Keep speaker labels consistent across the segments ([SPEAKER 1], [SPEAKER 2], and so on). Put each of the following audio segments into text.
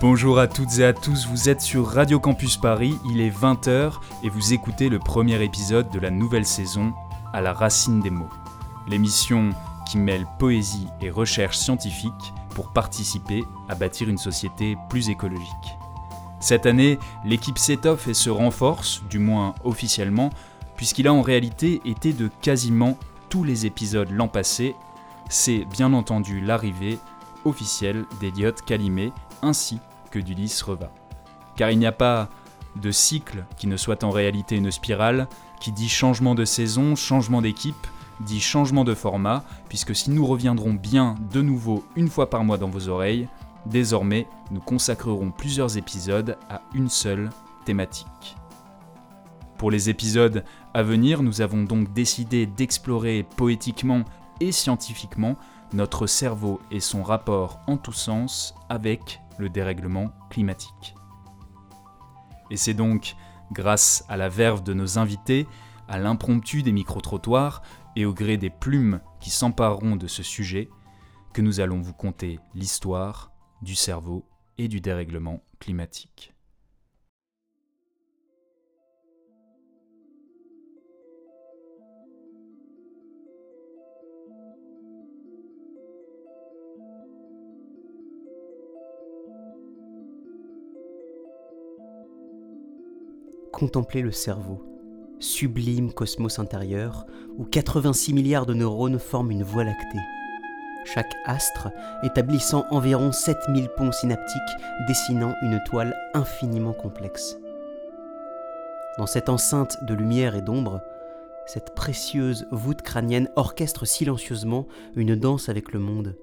[SPEAKER 1] Bonjour à toutes et à tous, vous êtes sur Radio Campus Paris, il est 20h et vous écoutez le premier épisode de la nouvelle saison À la racine des mots. L'émission qui mêle poésie et recherche scientifique pour participer à bâtir une société plus écologique. Cette année, l'équipe s'étoffe et se renforce, du moins officiellement, puisqu'il a en réalité été de quasiment tous les épisodes l'an passé. C'est bien entendu l'arrivée officielle d'Eliot Calimé ainsi que d'Ulysse Reva. Car il n'y a pas de cycle qui ne soit en réalité une spirale, qui dit changement de saison, changement d'équipe, dit changement de format, puisque si nous reviendrons bien de nouveau une fois par mois dans vos oreilles, désormais nous consacrerons plusieurs épisodes à une seule thématique. Pour les épisodes à venir, nous avons donc décidé d'explorer poétiquement et scientifiquement notre cerveau et son rapport en tous sens avec le dérèglement climatique. Et c'est donc grâce à la verve de nos invités, à l'impromptu des micro-trottoirs et au gré des plumes qui s'empareront de ce sujet que nous allons vous conter l'histoire du cerveau et du dérèglement climatique.
[SPEAKER 2] Contempler le cerveau, sublime cosmos intérieur où 86 milliards de neurones forment une voie lactée. Chaque astre établissant environ 7000 ponts synaptiques dessinant une toile infiniment complexe. Dans cette enceinte de lumière et d'ombre, cette précieuse voûte crânienne orchestre silencieusement une danse avec le monde,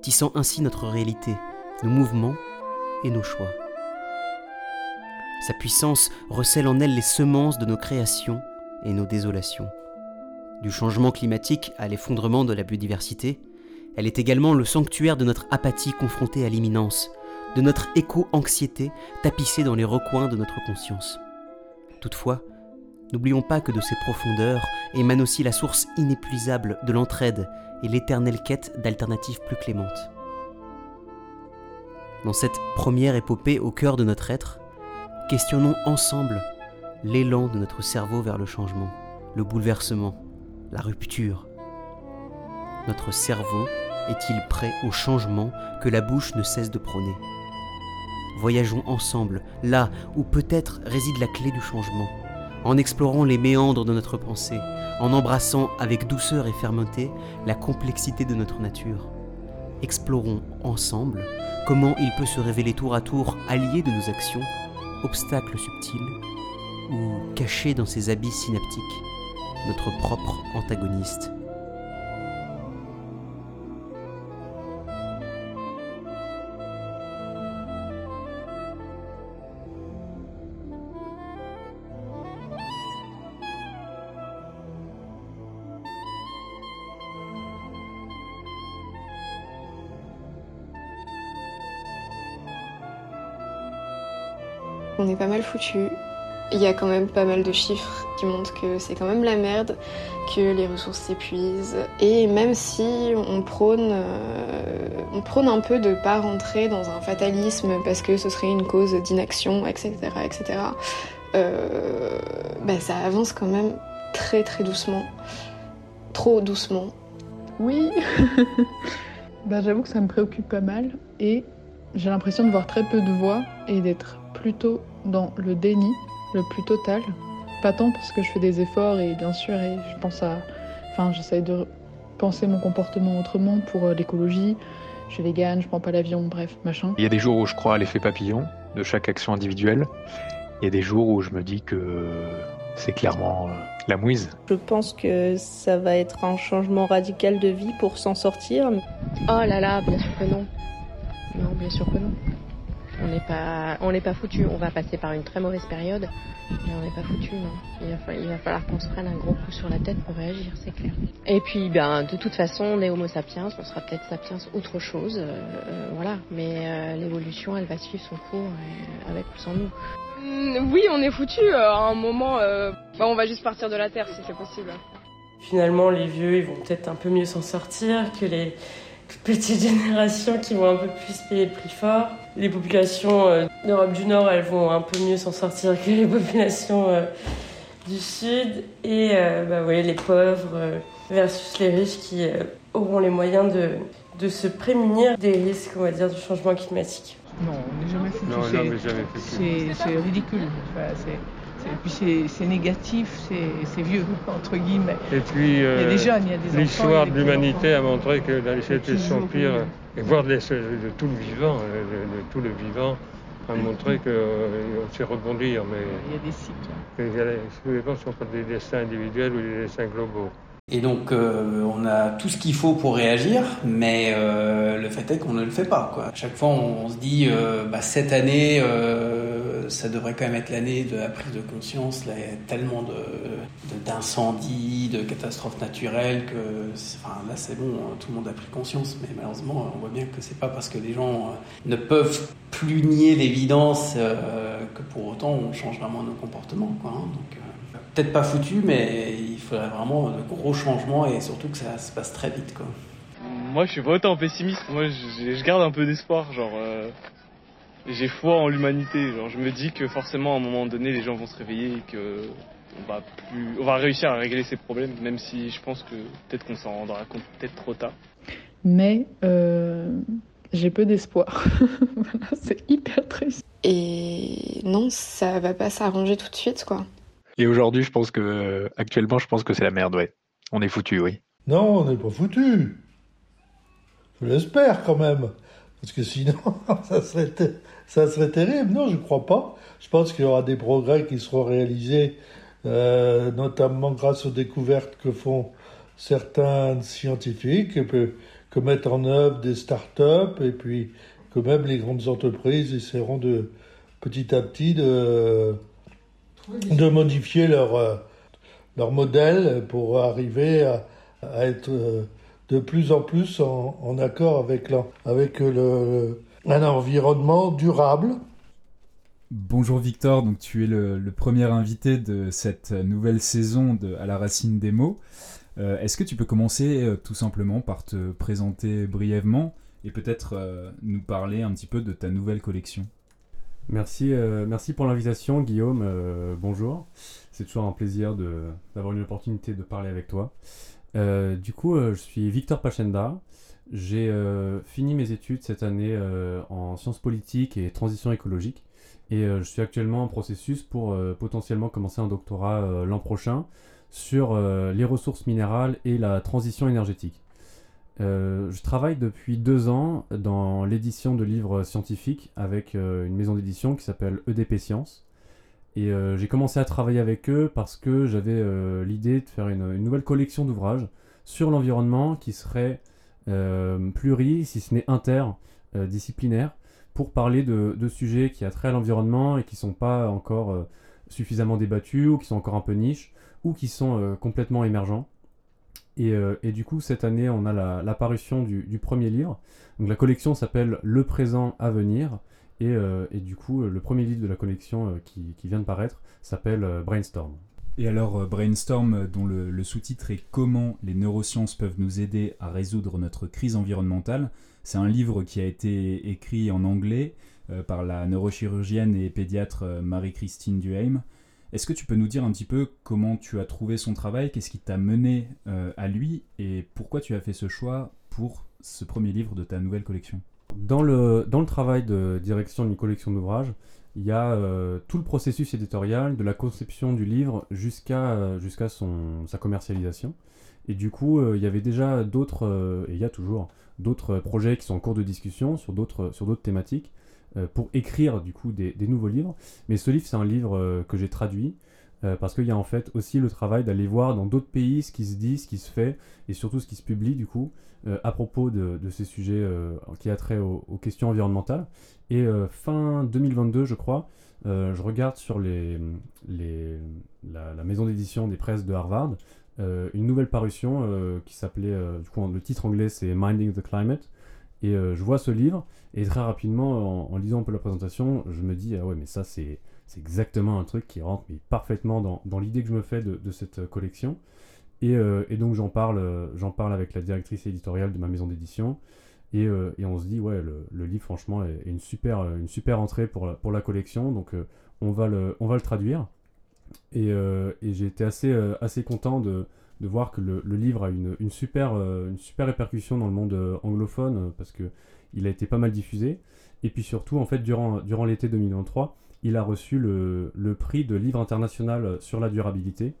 [SPEAKER 2] tissant ainsi notre réalité, nos mouvements et nos choix. Sa puissance recèle en elle les semences de nos créations et nos désolations. Du changement climatique à l'effondrement de la biodiversité, elle est également le sanctuaire de notre apathie confrontée à l'imminence, de notre éco-anxiété tapissée dans les recoins de notre conscience. Toutefois, n'oublions pas que de ces profondeurs émane aussi la source inépuisable de l'entraide et l'éternelle quête d'alternatives plus clémentes. Dans cette première épopée au cœur de notre être, Questionnons ensemble l'élan de notre cerveau vers le changement, le bouleversement, la rupture. Notre cerveau est-il prêt au changement que la bouche ne cesse de prôner? Voyageons ensemble, là où peut-être réside la clé du changement, en explorant les méandres de notre pensée, en embrassant avec douceur et fermeté la complexité de notre nature. Explorons ensemble comment il peut se révéler tour à tour allié de nos actions obstacle subtil ou caché dans ses habits synaptiques, notre propre antagoniste.
[SPEAKER 3] On est pas mal foutu. Il y a quand même pas mal de chiffres qui montrent que c'est quand même la merde, que les ressources s'épuisent. Et même si on prône, euh, on prône un peu de pas rentrer dans un fatalisme parce que ce serait une cause d'inaction, etc., etc., euh, bah, ça avance quand même très très doucement. Trop doucement.
[SPEAKER 4] Oui bah, J'avoue que ça me préoccupe pas mal et j'ai l'impression de voir très peu de voix et d'être plutôt dans le déni le plus total. Pas tant parce que je fais des efforts et bien sûr, et je pense à. Enfin, j'essaye de penser mon comportement autrement pour euh, l'écologie. Je suis végane, je prends pas l'avion, bref, machin.
[SPEAKER 5] Il y a des jours où je crois à l'effet papillon de chaque action individuelle. Il y a des jours où je me dis que c'est clairement euh, la mouise.
[SPEAKER 6] Je pense que ça va être un changement radical de vie pour s'en sortir.
[SPEAKER 7] Oh là là, bien sûr que non. Non, bien sûr que non. On n'est pas, on n'est pas foutu. On va passer par une très mauvaise période, mais on n'est pas foutu. Non. Il va, il va falloir qu'on se prenne un gros coup sur la tête pour réagir, c'est clair. Et puis, ben, de toute façon, on est Homo sapiens. On sera peut-être sapiens autre chose, euh, euh, voilà. Mais euh, l'évolution, elle va suivre son cours euh, avec ou sans nous.
[SPEAKER 8] Mm, oui, on est foutu. à un moment, bah, on va juste partir de la terre si c'est possible.
[SPEAKER 9] Finalement, les vieux, ils vont peut-être un peu mieux s'en sortir que les petites générations qui vont un peu plus payer le prix fort. Les populations euh, d'Europe du Nord, elles vont un peu mieux s'en sortir que les populations euh, du Sud. Et euh, bah, ouais, les pauvres versus les riches qui auront les moyens de, de se prémunir des risques, on va dire, du changement climatique.
[SPEAKER 4] Non, on n'est jamais foutu. C'est ridicule. Enfin, et puis c'est négatif, c'est vieux, entre guillemets.
[SPEAKER 10] Et puis, il y a des jeunes, il y a des L'histoire de l'humanité a montré que la sociétés sont pires, et voir de, tout le vivant, euh, de, tout le vivant, a montré qu'on euh, sait rebondir. Mais
[SPEAKER 4] il y a des cycles.
[SPEAKER 10] Ça dépend si on parle des destins individuels ou des destins globaux.
[SPEAKER 2] Et donc, euh, on a tout ce qu'il faut pour réagir, mais euh, le fait est qu'on ne le fait pas. Quoi. À chaque fois, on, se dit, euh, bah, cette année, euh, ça devrait quand même être l'année de la prise de conscience. Il y a tellement d'incendies, de, de, catastrophes naturelles que, enfin, là, c'est bon, tout le monde a pris conscience. Mais malheureusement, on voit bien que c'est pas parce que les gens ne peuvent plus nier l'évidence que pour autant on change vraiment nos comportements. Hein. donc, peut-être pas foutu, mais il faudrait vraiment de gros changements et surtout que ça se passe très vite.
[SPEAKER 11] Moi, je suis pas autant pessimiste. Moi, je, garde un peu d'espoir. Genre, euh, j'ai foi en l'humanité. Genre, je me dis que forcément, à un moment donné, les gens vont se réveiller et que on va plus, on va réussir à régler ces problèmes, même si je pense que peut-être qu'on s'en rendra compte peut-être trop tard.
[SPEAKER 4] Mais euh, j'ai peu d'espoir. c'est hyper triste.
[SPEAKER 3] Et non, ça va pas s'arranger tout de suite, quoi.
[SPEAKER 5] Et aujourd'hui, je pense que, actuellement, je pense que c'est la merde, ouais. On est foutu, oui.
[SPEAKER 12] Non, on n'est pas foutu. Je l'espère quand même. Parce que sinon, ça serait, ça serait terrible. Non, je ne crois pas. Je pense qu'il y aura des progrès qui seront réalisés, euh, notamment grâce aux découvertes que font certains scientifiques, et que, que mettent en œuvre des start-up, et puis que même les grandes entreprises essaieront de petit à petit de de modifier leur, euh, leur modèle pour arriver à, être euh, de plus en plus en, accord avec, avec le, un environnement durable.
[SPEAKER 1] Bonjour Victor, donc tu es le, premier invité de cette nouvelle saison de À la racine des mots. Euh, est-ce que tu peux commencer tout simplement par te présenter brièvement et peut-être nous parler un petit peu de ta nouvelle collection?
[SPEAKER 13] Merci, euh, merci pour l'invitation, Guillaume. Euh, bonjour. C'est toujours un plaisir d'avoir une opportunité de parler avec toi. Euh, du coup, je suis Victor Pachenda. J'ai fini mes études cette année en sciences politiques et transition écologique. Et je suis actuellement en processus pour potentiellement commencer un doctorat l'an prochain sur les ressources minérales et la transition énergétique. Euh, je travaille depuis deux ans dans l'édition de livres scientifiques avec euh, une maison d'édition qui s'appelle EDP Science. Et euh, j'ai commencé à travailler avec eux parce que j'avais l'idée de faire une, nouvelle collection d'ouvrages sur l'environnement qui serait pluri, si ce n'est interdisciplinaire, pour parler de, sujets qui trait à l'environnement et qui ne sont pas encore suffisamment débattus ou qui sont encore un peu niches ou qui sont complètement émergents. Euh, et, du coup, cette année, on a l'apparition du, premier livre. Donc la collection s'appelle Le présent à venir. Et, euh, du coup, le premier livre de la collection euh, qui, vient de paraître s'appelle Brainstorm.
[SPEAKER 1] Et alors, Brainstorm, dont le, sous-titre est Comment les neurosciences peuvent nous aider à résoudre notre crise environnementale, c'est un livre qui a été écrit en anglais par la neurochirurgienne et pédiatre Marie-Christine Duheim. Est-ce que tu peux nous dire un petit peu comment tu as trouvé son travail, qu'est-ce qui t'a mené euh, à lui et pourquoi tu as fait ce choix pour ce premier livre de ta nouvelle collection?
[SPEAKER 13] Dans le, dans le travail de direction d'une collection d'ouvrages, il y a euh, tout le processus éditorial de la conception du livre jusqu'à euh, sa commercialisation. Et du coup, il y avait déjà d'autres, et il y a toujours d'autres projets qui sont en cours de discussion sur d'autres thématiques. Euh, pour écrire du coup des, nouveaux livres. Mais ce livre, c'est un livre euh, que j'ai traduit euh, parce qu'il y a en fait aussi le travail d'aller voir dans d'autres pays ce qui se dit, ce qui se fait et surtout ce qui se publie du coup à propos de, ces sujets qui a trait aux, questions environnementales. Et fin 2022, je crois, je regarde sur la, maison d'édition des presses de Harvard une nouvelle parution qui s'appelait, du coup, le titre anglais c'est Minding the Climate. Et euh, je vois ce livre, et très rapidement, en, lisant un peu la présentation, je me dis, ah ouais, mais ça, c'est exactement un truc qui rentre parfaitement dans, l'idée que je me fais de, cette euh, collection. Et, euh, et donc j'en parle, j'en parle avec la directrice éditoriale de ma maison d'édition. Et, on se dit, ouais, le, livre, franchement, est, une, super, une super entrée pour la, pour la collection. Donc, on, va le, on va le traduire. Et, et j'ai été assez, assez content de, de voir que le, livre a une, une, super, une super répercussion dans le monde anglophone parce que il a été pas mal diffusé. Et puis surtout, en fait, durant, durant l'été 2023, il a reçu le, le, prix de livre international sur la durabilité.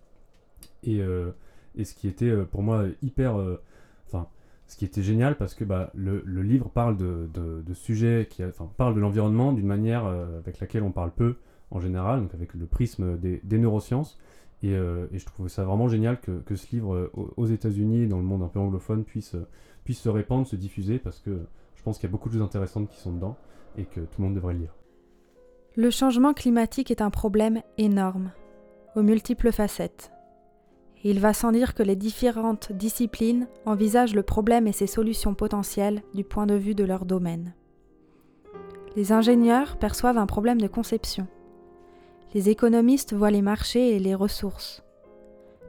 [SPEAKER 13] Et, euh, et ce qui était euh, pour moi hyper. Euh, ce qui était génial parce que bah, le, livre parle de, sujets qui. Parle de l'environnement d'une manière avec laquelle on parle peu en général, donc avec le prisme des, neurosciences. Et, et, je trouve ça vraiment génial que, ce livre aux États-Unis, dans le monde un peu anglophone, puisse, puisse se répandre, se diffuser parce que je pense qu'il y a beaucoup de choses intéressantes qui sont dedans et que tout le monde devrait lire.
[SPEAKER 14] Le changement climatique est un problème énorme, aux multiples facettes. Il va sans dire que les différentes disciplines envisagent le problème et ses solutions potentielles du point de vue de leur domaine. Les ingénieurs perçoivent un problème de conception. Les économistes voient les marchés et les ressources.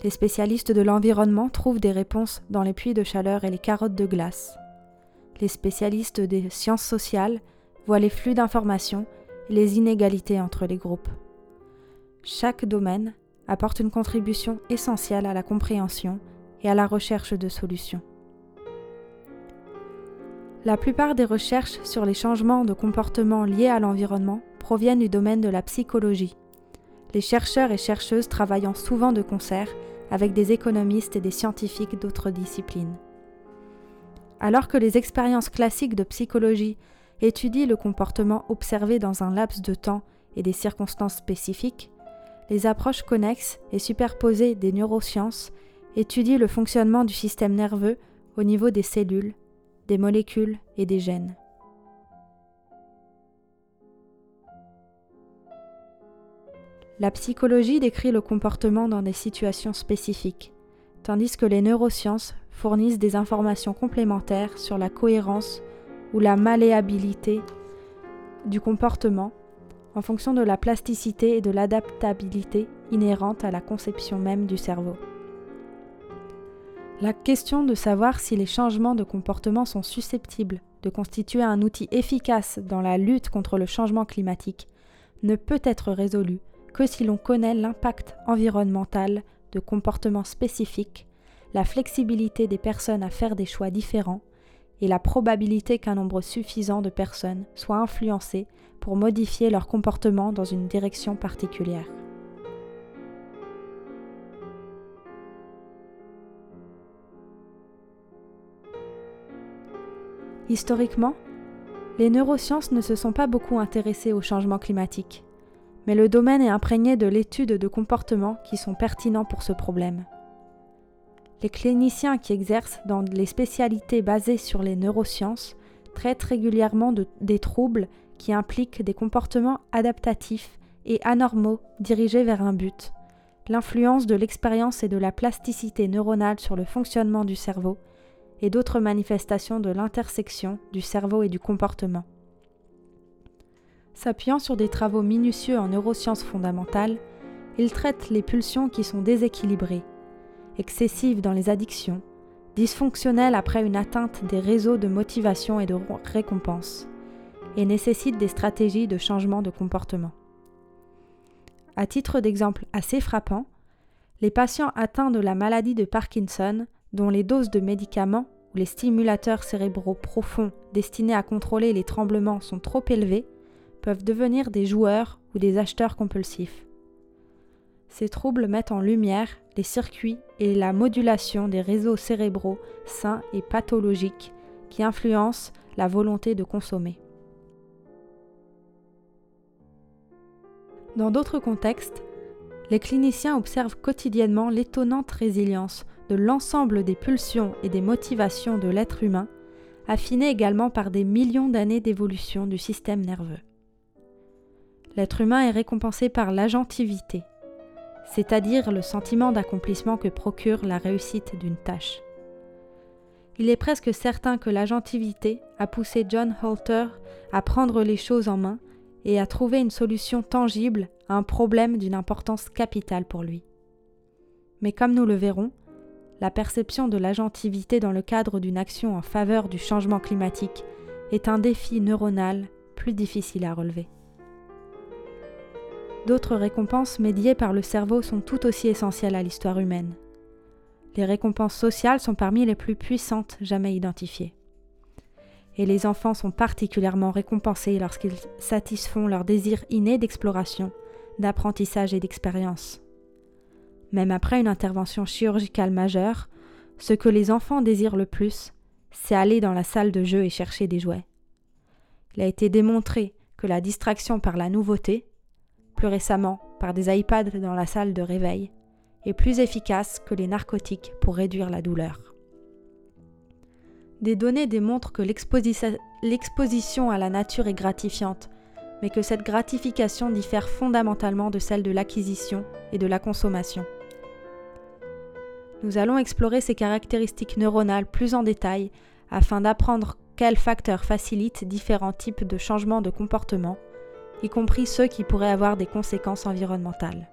[SPEAKER 14] Les spécialistes de l'environnement trouvent des réponses dans les puits de chaleur et les carottes de glace les spécialistes des sciences sociales voient les flux d'informations et les inégalités entre les groupes. Chaque domaine apporte une contribution essentielle à la compréhension et à la recherche de solutions. La plupart des recherches sur les changements de comportement liés à l'environnement proviennent du domaine de la psychologie, les chercheurs et chercheuses travaillant souvent de concert avec des économistes et des scientifiques d'autres disciplines. Alors que les expériences classiques de psychologie étudient le comportement observé dans un laps de temps et des circonstances spécifiques, les approches connexes et superposées des neurosciences étudient le fonctionnement du système nerveux au niveau des cellules, des molécules et des gènes. La psychologie décrit le comportement dans des situations spécifiques, tandis que les neurosciences fournissent des informations complémentaires sur la cohérence ou la malléabilité du comportement en fonction de la plasticité et de l'adaptabilité inhérentes à la conception même du cerveau. La question de savoir si les changements de comportement sont susceptibles de constituer un outil efficace dans la lutte contre le changement climatique ne peut être résolue que si l'on connaît l'impact environnemental de comportements spécifiques la flexibilité des personnes à faire des choix différents et la probabilité qu'un nombre suffisant de personnes soient influencées pour modifier leur comportement dans une direction particulière. Historiquement, les neurosciences ne se sont pas beaucoup intéressées au changement climatique, mais le domaine est imprégné de l'étude de comportements qui sont pertinents pour ce problème. Les cliniciens qui exercent dans les spécialités basées sur les neurosciences traitent régulièrement de, des troubles qui impliquent des comportements adaptatifs et anormaux dirigés vers un but, l'influence de l'expérience et de la plasticité neuronale sur le fonctionnement du cerveau, et d'autres manifestations de l'intersection du cerveau et du comportement. S'appuyant sur des travaux minutieux en neurosciences fondamentales, ils traitent les pulsions qui sont déséquilibrées, excessive dans les addictions, dysfonctionnelle après une atteinte des réseaux de motivation et de récompense, et nécessite des stratégies de changement de comportement. À titre d'exemple assez frappant, les patients atteints de la maladie de Parkinson, dont les doses de médicaments ou les stimulateurs cérébraux profonds destinés à contrôler les tremblements sont trop élevés, peuvent devenir des joueurs ou des acheteurs compulsifs. Ces troubles mettent en lumière les circuits et la modulation des réseaux cérébraux sains et pathologiques qui influencent la volonté de consommer. Dans d'autres contextes, les cliniciens observent quotidiennement l'étonnante résilience de l'ensemble des pulsions et des motivations de l'être humain, affinées également par des millions d'années d'évolution du système nerveux. L'être humain est récompensé par l'agentivité, c'est-à-dire le sentiment d'accomplissement que procure la réussite d'une tâche. Il est presque certain que l'agentivité a poussé John Holter à prendre les choses en main et à trouver une solution tangible à un problème d'une importance capitale pour lui. Mais comme nous le verrons, la perception de l'agentivité dans le cadre d'une action en faveur du changement climatique est un défi neuronal plus difficile à relever. D'autres récompenses médiées par le cerveau sont tout aussi essentielles à l'histoire humaine. Les récompenses sociales sont parmi les plus puissantes jamais identifiées. Et les enfants sont particulièrement récompensés lorsqu'ils satisfont leur désir inné d'exploration, d'apprentissage et d'expérience. Même après une intervention chirurgicale majeure, ce que les enfants désirent le plus, c'est aller dans la salle de jeu et chercher des jouets. Il a été démontré que la distraction par la nouveauté, récemment par des iPads dans la salle de réveil, est plus efficace que les narcotiques pour réduire la douleur. Des données démontrent que l'exposition à la nature est gratifiante, mais que cette gratification diffère fondamentalement de celle de l'acquisition et de la consommation. Nous allons explorer ces caractéristiques neuronales plus en détail afin d'apprendre quels facteurs facilitent différents types de changements de comportement, y compris ceux qui pourraient avoir des conséquences environnementales.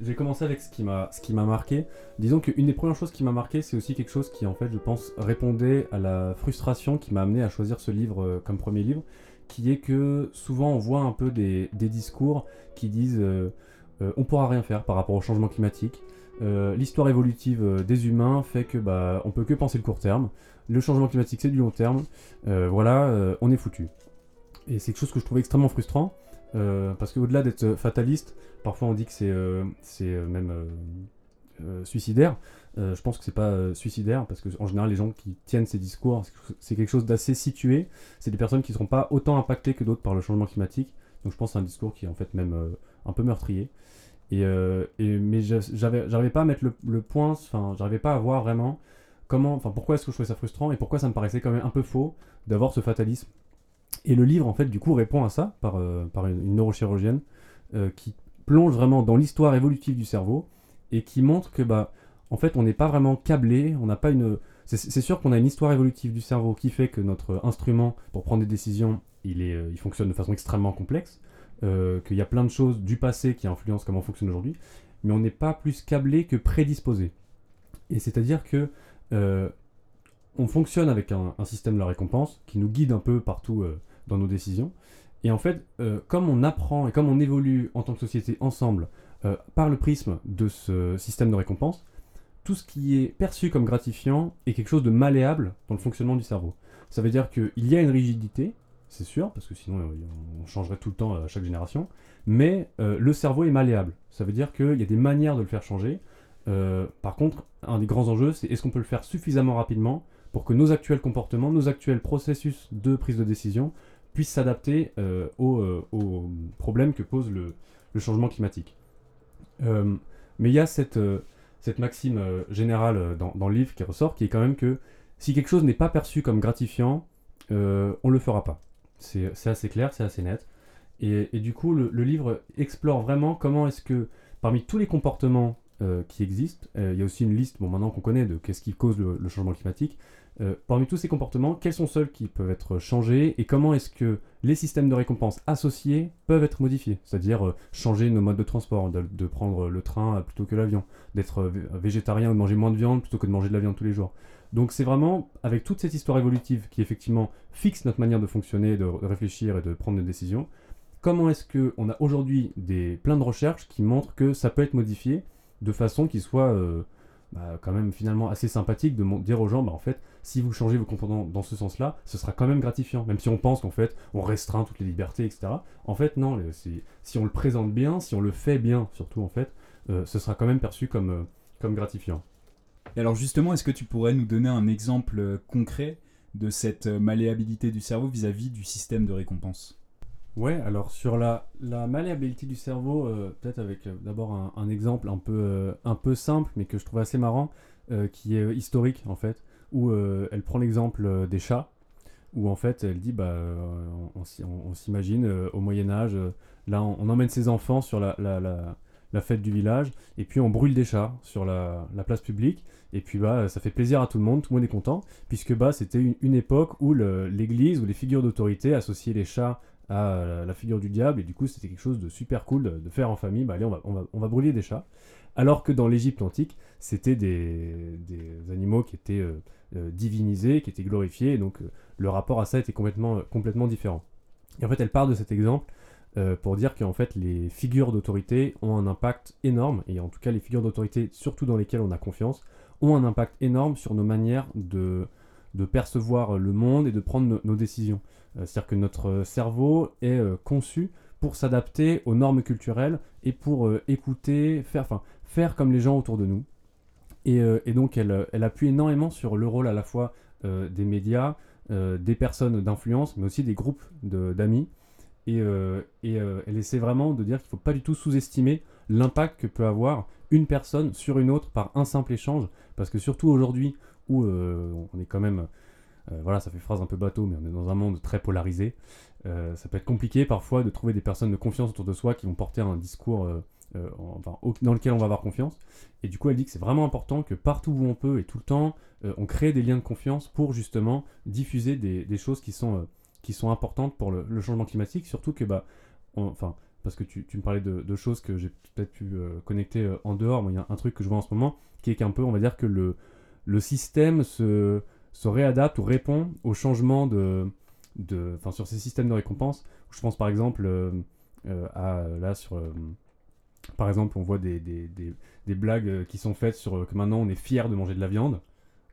[SPEAKER 13] Je avec ce qui m'a ce qui m'a marqué. Disons qu'une des premières choses qui m'a marqué, c'est aussi quelque chose qui en fait, je pense, répondait à la frustration qui m'a amené à choisir ce livre euh, comme premier livre, qui est que souvent on voit un peu des, discours qui disent euh, euh, on pourra rien faire par rapport au changement climatique. L'histoire évolutive des humains fait que bah on peut que penser le court terme. Le changement climatique c'est du long terme. voilà, on est foutu. Et c'est quelque chose que je trouvais extrêmement frustrant. Euh, parce qu'au-delà d'être fataliste, parfois on dit que c'est euh, euh, même suicidaire. je pense que c'est pas suicidaire parce que en général les gens qui tiennent ces discours, c'est quelque chose d'assez situé. C'est des personnes qui ne seront pas autant impactées que d'autres par le changement climatique. Donc je pense que c'est un discours qui est en fait même un peu meurtrier. Et, mais j'arrivais pas à mettre le, le point, enfin j'arrivais pas à voir vraiment comment, enfin pourquoi est-ce que je trouvais ça frustrant et pourquoi ça me paraissait quand même un peu faux d'avoir ce fatalisme et le livre, en fait, du coup, répond à ça par, euh, par une, neurochirurgienne euh, qui plonge vraiment dans l'histoire évolutive du cerveau et qui montre que, bah, en fait, on n'est pas vraiment câblé, on n'a pas une. C'est sûr qu'on a une histoire évolutive du cerveau qui fait que notre instrument pour prendre des décisions, il, est, euh, il fonctionne de façon extrêmement complexe, qu'il y a plein de choses du passé qui influencent comment on fonctionne aujourd'hui, mais on n'est pas plus câblé que prédisposé. Et c'est-à-dire que on fonctionne avec un, système de récompense qui nous guide un peu partout dans nos décisions. Et en fait, euh, comme on apprend et comme on évolue en tant que société ensemble euh, par le prisme de ce système de récompense, tout ce qui est perçu comme gratifiant est quelque chose de malléable dans le fonctionnement du cerveau. Ça veut dire qu'il y a une rigidité, c'est sûr, parce que sinon euh, on changerait tout le temps à chaque génération, mais le cerveau est malléable. Ça veut dire qu'il y a des manières de le faire changer. par contre, un des grands enjeux, c'est est-ce qu'on peut le faire suffisamment rapidement pour que nos actuels comportements, nos actuels processus de prise de décision puisse s'adapter euh, euh, aux, problèmes que pose le, changement climatique. Euh, mais il y a cette, cette maxime générale dans, le livre qui ressort, qui est quand même que si quelque chose n'est pas perçu comme gratifiant, on ne le fera pas. C'est assez clair, c'est assez net. Et, du coup, le, livre explore vraiment comment est-ce que, parmi tous les comportements qui existent, il y a aussi une liste, bon maintenant qu'on connaît, de qu'est-ce qui cause le, changement climatique, euh, parmi tous ces comportements, quels sont ceux qui peuvent être changés et comment est-ce que les systèmes de récompense associés peuvent être modifiés? C'est-à-dire euh, changer nos modes de transport, de, prendre le train plutôt que l'avion, d'être euh, végétarien ou de manger moins de viande plutôt que de manger de la viande tous les jours. Donc c'est vraiment avec toute cette histoire évolutive qui effectivement fixe notre manière de fonctionner, de, réfléchir et de prendre des décisions, comment est-ce qu'on a aujourd'hui des, plein de recherches qui montrent que ça peut être modifié de façon qui soit bah, quand même finalement assez sympathique de dire aux gens, bah, en fait, si vous changez vos comportements dans ce sens-là, ce sera quand même gratifiant, même si on pense qu'en fait, on restreint toutes les libertés, etc. En fait, non, si on le présente bien, si on le fait bien, surtout en fait, euh, ce sera quand même perçu comme, euh, comme gratifiant.
[SPEAKER 1] Et alors justement, est-ce que tu pourrais nous donner un exemple euh, concret de cette malléabilité du cerveau vis-à-vis du système de récompense?
[SPEAKER 13] Ouais, alors sur la, malléabilité du cerveau, peut-être avec d'abord un, exemple un peu, un peu simple, mais que je trouve assez marrant, qui est historique en fait où euh, elle prend l'exemple euh, des chats, où en fait elle dit bah euh, on, s'imagine au Moyen Âge, là on, emmène ses enfants sur la, la, fête du village, et puis on brûle des chats sur la, place publique, et puis bah ça fait plaisir à tout le monde, tout le monde est content, puisque bah c'était une, époque où l'église ou les figures d'autorité associaient les chats à la figure du diable, et du coup c'était quelque chose de super cool de, faire en famille, bah allez on va, on va, on va brûler des chats. Alors que dans l'Égypte antique, c'était des, des, animaux qui étaient divinisés, qui étaient glorifiés, donc le rapport à ça était complètement, complètement différent. Et en fait elle part de cet exemple pour dire qu'en fait les figures d'autorité ont un impact énorme, et en tout cas les figures d'autorité, surtout dans lesquelles on a confiance, ont un impact énorme sur nos manières de, de percevoir le monde et de prendre nos décisions. Euh, c'est-à-dire que notre cerveau est euh, conçu pour s'adapter aux normes culturelles et pour euh, écouter, faire, enfin, faire comme les gens autour de nous. Et, donc elle, elle, appuie énormément sur le rôle à la fois des médias, des personnes d'influence, mais aussi des groupes d'amis. Et elle essaie vraiment de dire qu'il ne faut pas du tout sous-estimer l'impact que peut avoir une personne sur une autre par un simple échange. Parce que surtout aujourd'hui, où on est quand même euh, voilà, ça fait phrase un peu bateau, mais on est dans un monde très polarisé. Euh, ça peut être compliqué parfois de trouver des personnes de confiance autour de soi qui vont porter un discours euh, dans lequel on va avoir confiance. Et du coup, elle dit que c'est vraiment important que partout où on peut et tout le temps, on crée des liens de confiance pour justement diffuser des, choses qui sont, qui sont importantes pour le, changement climatique. Surtout que, bah, enfin, parce que tu, me parlais de, choses que j'ai peut-être pu connecter en dehors, mais il y a un truc que je vois en ce moment qu'un peu, on va dire que le, le système se se réadapte ou répond aux changements de, de, sur ces systèmes de récompense. Je pense par exemple euh, euh, à là sur euh, par exemple, on voit des, des, des, blagues qui sont faites sur que maintenant on est fier de manger de la viande.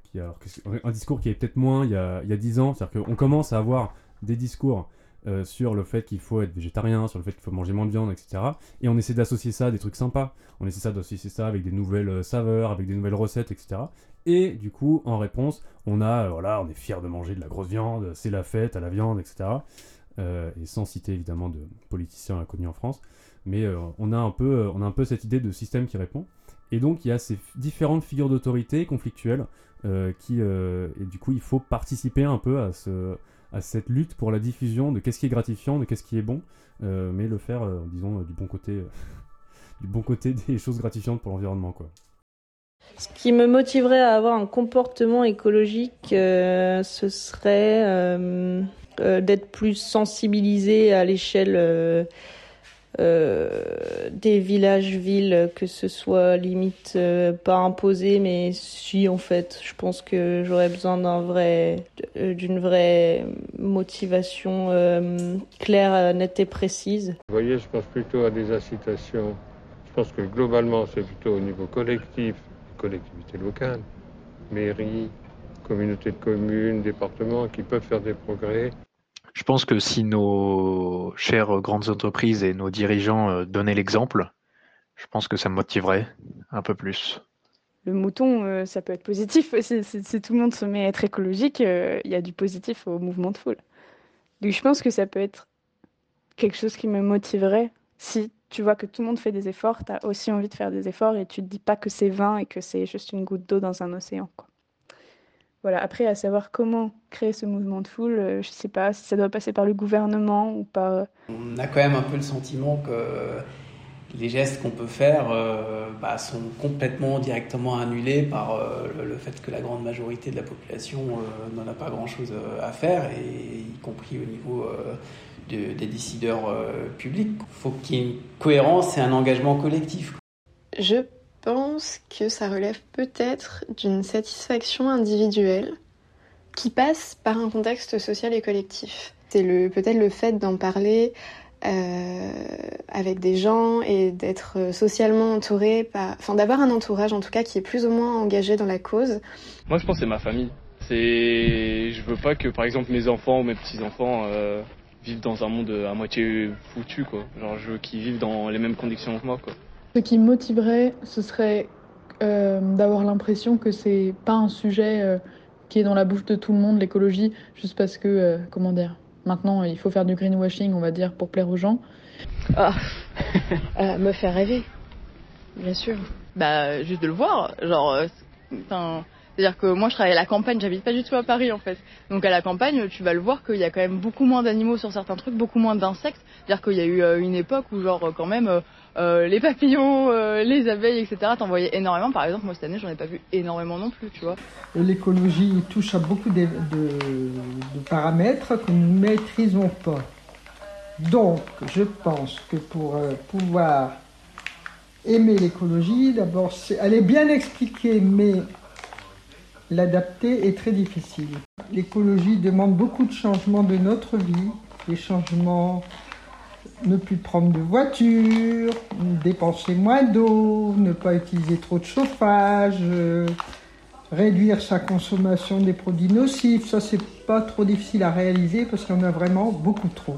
[SPEAKER 13] Qui, alors, un discours qui est peut-être moins il y a, il y a 10 ans. C'est-à-dire qu'on commence à avoir des discours euh, sur le fait qu'il faut être végétarien, sur le fait qu'il faut manger moins de viande, etc. Et on essaie d'associer ça à des trucs sympas. On essaie ça d'associer ça avec des nouvelles euh, saveurs, avec des nouvelles recettes, etc. Et du coup, en réponse, on a, euh, voilà, on est fier de manger de la grosse viande, c'est la fête à la viande, etc. et sans citer évidemment de politiciens inconnus en France. Mais on, a un peu, on a un peu cette idée de système qui répond. Et donc, il y a ces différentes figures d'autorité conflictuelles qui, et du coup, il faut participer un peu à ce, à cette lutte pour la diffusion de qu'est-ce qui est gratifiant, de qu'est-ce qui est bon, euh, mais le faire, euh, disons, du bon côté, euh, du bon côté des choses gratifiantes pour l'environnement, quoi.
[SPEAKER 6] Ce qui me motiverait à avoir un comportement écologique, ce serait d'être plus sensibilisé à l'échelle euh, des villages-villes, que ce soit limite euh, pas imposé, mais si en fait, je pense que j'aurais besoin d'un vrai, euh, d'une vraie motivation claire, nette et précise.
[SPEAKER 10] Vous voyez, je pense plutôt à des incitations. Je pense que globalement, c'est plutôt au niveau collectif, collectivités locales, mairies, communautés de communes, départements, qui peuvent faire des progrès.
[SPEAKER 5] Je pense que si nos chères grandes entreprises et nos dirigeants euh, donnaient l'exemple, je pense que ça me motiverait un peu plus.
[SPEAKER 15] Le mouton, euh, ça peut être positif. Si, tout le monde se met à être écologique, euh, il y a du positif au mouvement de foule. Donc je pense que ça peut être quelque chose qui me motiverait. Si tu vois que tout le monde fait des efforts, tu as aussi envie de faire des efforts et tu te dis pas que c'est vain et que c'est juste une goutte d'eau dans un océan. Quoi. Voilà, après, à savoir comment créer ce mouvement de foule, euh, je ne sais pas si ça doit passer par le gouvernement ou par... Euh,
[SPEAKER 2] On a quand même un peu le sentiment que les gestes qu'on peut faire euh, bah, sont complètement directement annulés par le fait que la grande majorité de la population n'en a pas grand-chose à faire, et y compris au niveau des décideurs publics. Il faut qu'il y ait une cohérence et un engagement collectif.
[SPEAKER 3] Je pense que ça relève peut-être d'une satisfaction individuelle qui passe par un contexte social et collectif. C'est peut-être le fait d'en parler euh, avec des gens et d'être socialement entouré, enfin d'avoir un entourage en tout cas qui est plus ou moins engagé dans la cause.
[SPEAKER 11] Moi je pense que c'est ma famille. C'est, je veux pas que par exemple mes enfants ou mes petits enfants euh, vivent dans un monde à moitié foutu quoi. Genre je veux qu'ils vivent dans les mêmes conditions que moi quoi.
[SPEAKER 4] Ce qui me motiverait, ce serait euh, d'avoir l'impression que c'est pas un sujet euh, qui est dans la bouche de tout le monde, l'écologie, juste parce que, euh, comment dire, maintenant il faut faire du greenwashing, on va dire, pour plaire aux gens.
[SPEAKER 7] Ah, me faire rêver, bien sûr.
[SPEAKER 8] Bah, juste de le voir, genre, c'est-à-dire que moi je travaille à la campagne, j'habite pas du tout à Paris en fait. Donc à la campagne, tu vas le voir qu'il y a quand même beaucoup moins d'animaux sur certains trucs, beaucoup moins d'insectes. C'est-à-dire qu'il y a eu euh, une époque où genre quand même euh, euh, les papillons, les abeilles, etc. T'en voyais énormément. Par exemple, moi cette année j'en ai pas vu énormément non plus, tu vois.
[SPEAKER 16] L'écologie touche à beaucoup de, de paramètres que nous ne maîtrisons pas. Donc, je pense que pour euh, pouvoir aimer l'écologie, d'abord, elle est bien expliquée, mais l'adapter est très difficile. L'écologie demande beaucoup de changements de notre vie, des changements ne plus prendre de voiture, dépenser moins d'eau, ne pas utiliser trop de chauffage, euh, réduire sa consommation des produits nocifs. Ça, c'est pas trop difficile à réaliser parce qu'on a vraiment beaucoup trop.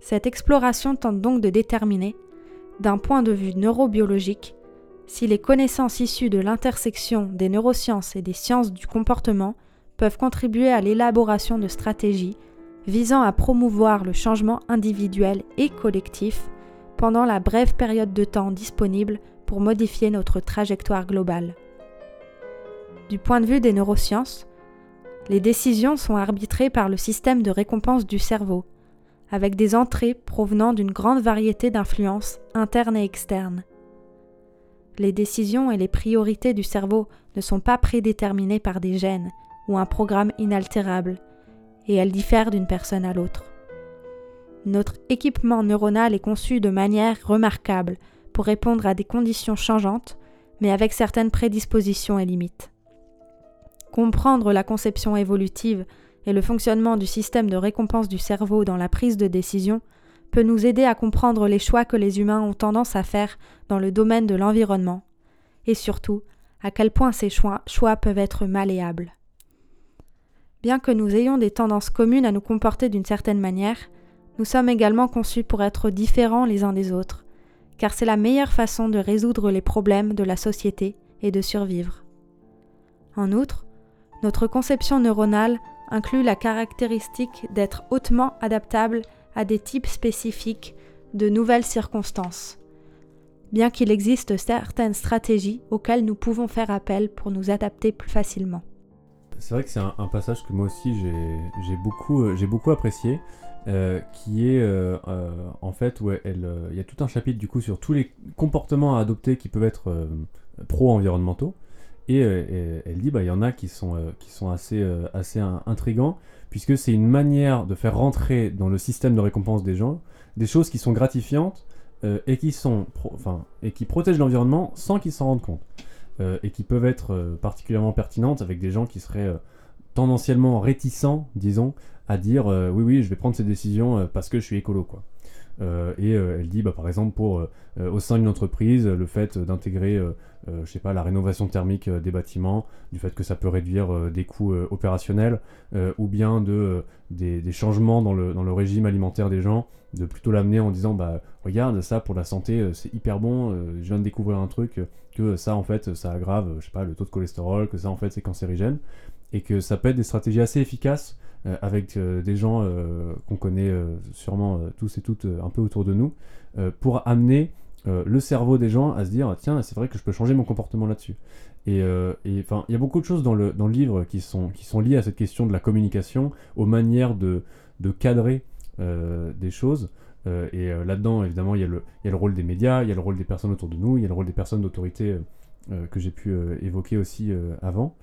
[SPEAKER 14] Cette exploration tente donc de déterminer, d'un point de vue neurobiologique, si les connaissances issues de l'intersection des neurosciences et des sciences du comportement peuvent contribuer à l'élaboration de stratégies visant à promouvoir le changement individuel et collectif pendant la brève période de temps disponible pour modifier notre trajectoire globale. Du point de vue des neurosciences, les décisions sont arbitrées par le système de récompense du cerveau, avec des entrées provenant d'une grande variété d'influences internes et externes. Les décisions et les priorités du cerveau ne sont pas prédéterminées par des gènes ou un programme inaltérable, et elles diffèrent d'une personne à l'autre. Notre équipement neuronal est conçu de manière remarquable pour répondre à des conditions changeantes, mais avec certaines prédispositions et limites. Comprendre la conception évolutive et le fonctionnement du système de récompense du cerveau dans la prise de décision peut nous aider à comprendre les choix que les humains ont tendance à faire dans le domaine de l'environnement, et surtout à quel point ces choix, choix peuvent être malléables. Bien que nous ayons des tendances communes à nous comporter d'une certaine manière, nous sommes également conçus pour être différents les uns des autres, car c'est la meilleure façon de résoudre les problèmes de la société et de survivre. En outre, notre conception neuronale inclut la caractéristique d'être hautement adaptable à des types spécifiques de nouvelles circonstances, bien qu'il existe certaines stratégies auxquelles nous pouvons faire appel pour nous adapter plus facilement.
[SPEAKER 13] C'est vrai que c'est un, passage que moi aussi j'ai beaucoup, euh, beaucoup apprécié, euh, qui est euh, en fait où il y a tout un chapitre du coup sur tous les comportements à adopter qui peuvent être pro-environnementaux. Et, elle dit, bah, il y en a qui sont, qui sont assez, assez intrigants, puisque c'est une manière de faire rentrer dans le système de récompense des gens des choses qui sont gratifiantes et, qui sont enfin, et qui protègent l'environnement sans qu'ils s'en rendent compte. Et qui peuvent être particulièrement pertinentes avec des gens qui seraient tendanciellement réticents, disons, à dire oui, oui, je vais prendre ces décisions parce que je suis écolo. Euh, et euh, elle dit, bah, par exemple, pour euh, au sein d'une entreprise, le fait d'intégrer, je sais pas, la rénovation thermique des bâtiments, du fait que ça peut réduire des coûts opérationnels, ou bien de des, changements dans le, régime alimentaire des gens, de plutôt l'amener en disant, bah regarde ça pour la santé, c'est hyper bon, je viens de découvrir un truc que ça en fait ça aggrave, je sais pas, le taux de cholestérol, que ça en fait c'est cancérigène, et que ça peut être des stratégies assez efficaces euh, avec euh, des gens euh, qu'on connaît sûrement tous et toutes un peu autour de nous, pour amener le cerveau des gens à se dire tiens c'est vrai que je peux changer mon comportement là-dessus. Et enfin il y a beaucoup de choses dans le, dans le livre qui sont, qui sont liées à cette question de la communication, aux manières de, de cadrer des choses. et là-dedans, évidemment, il y, a le, il y, a le, rôle des médias, il y a le rôle des personnes autour de nous, il y a le rôle des personnes d'autorité que j'ai pu évoquer aussi avant.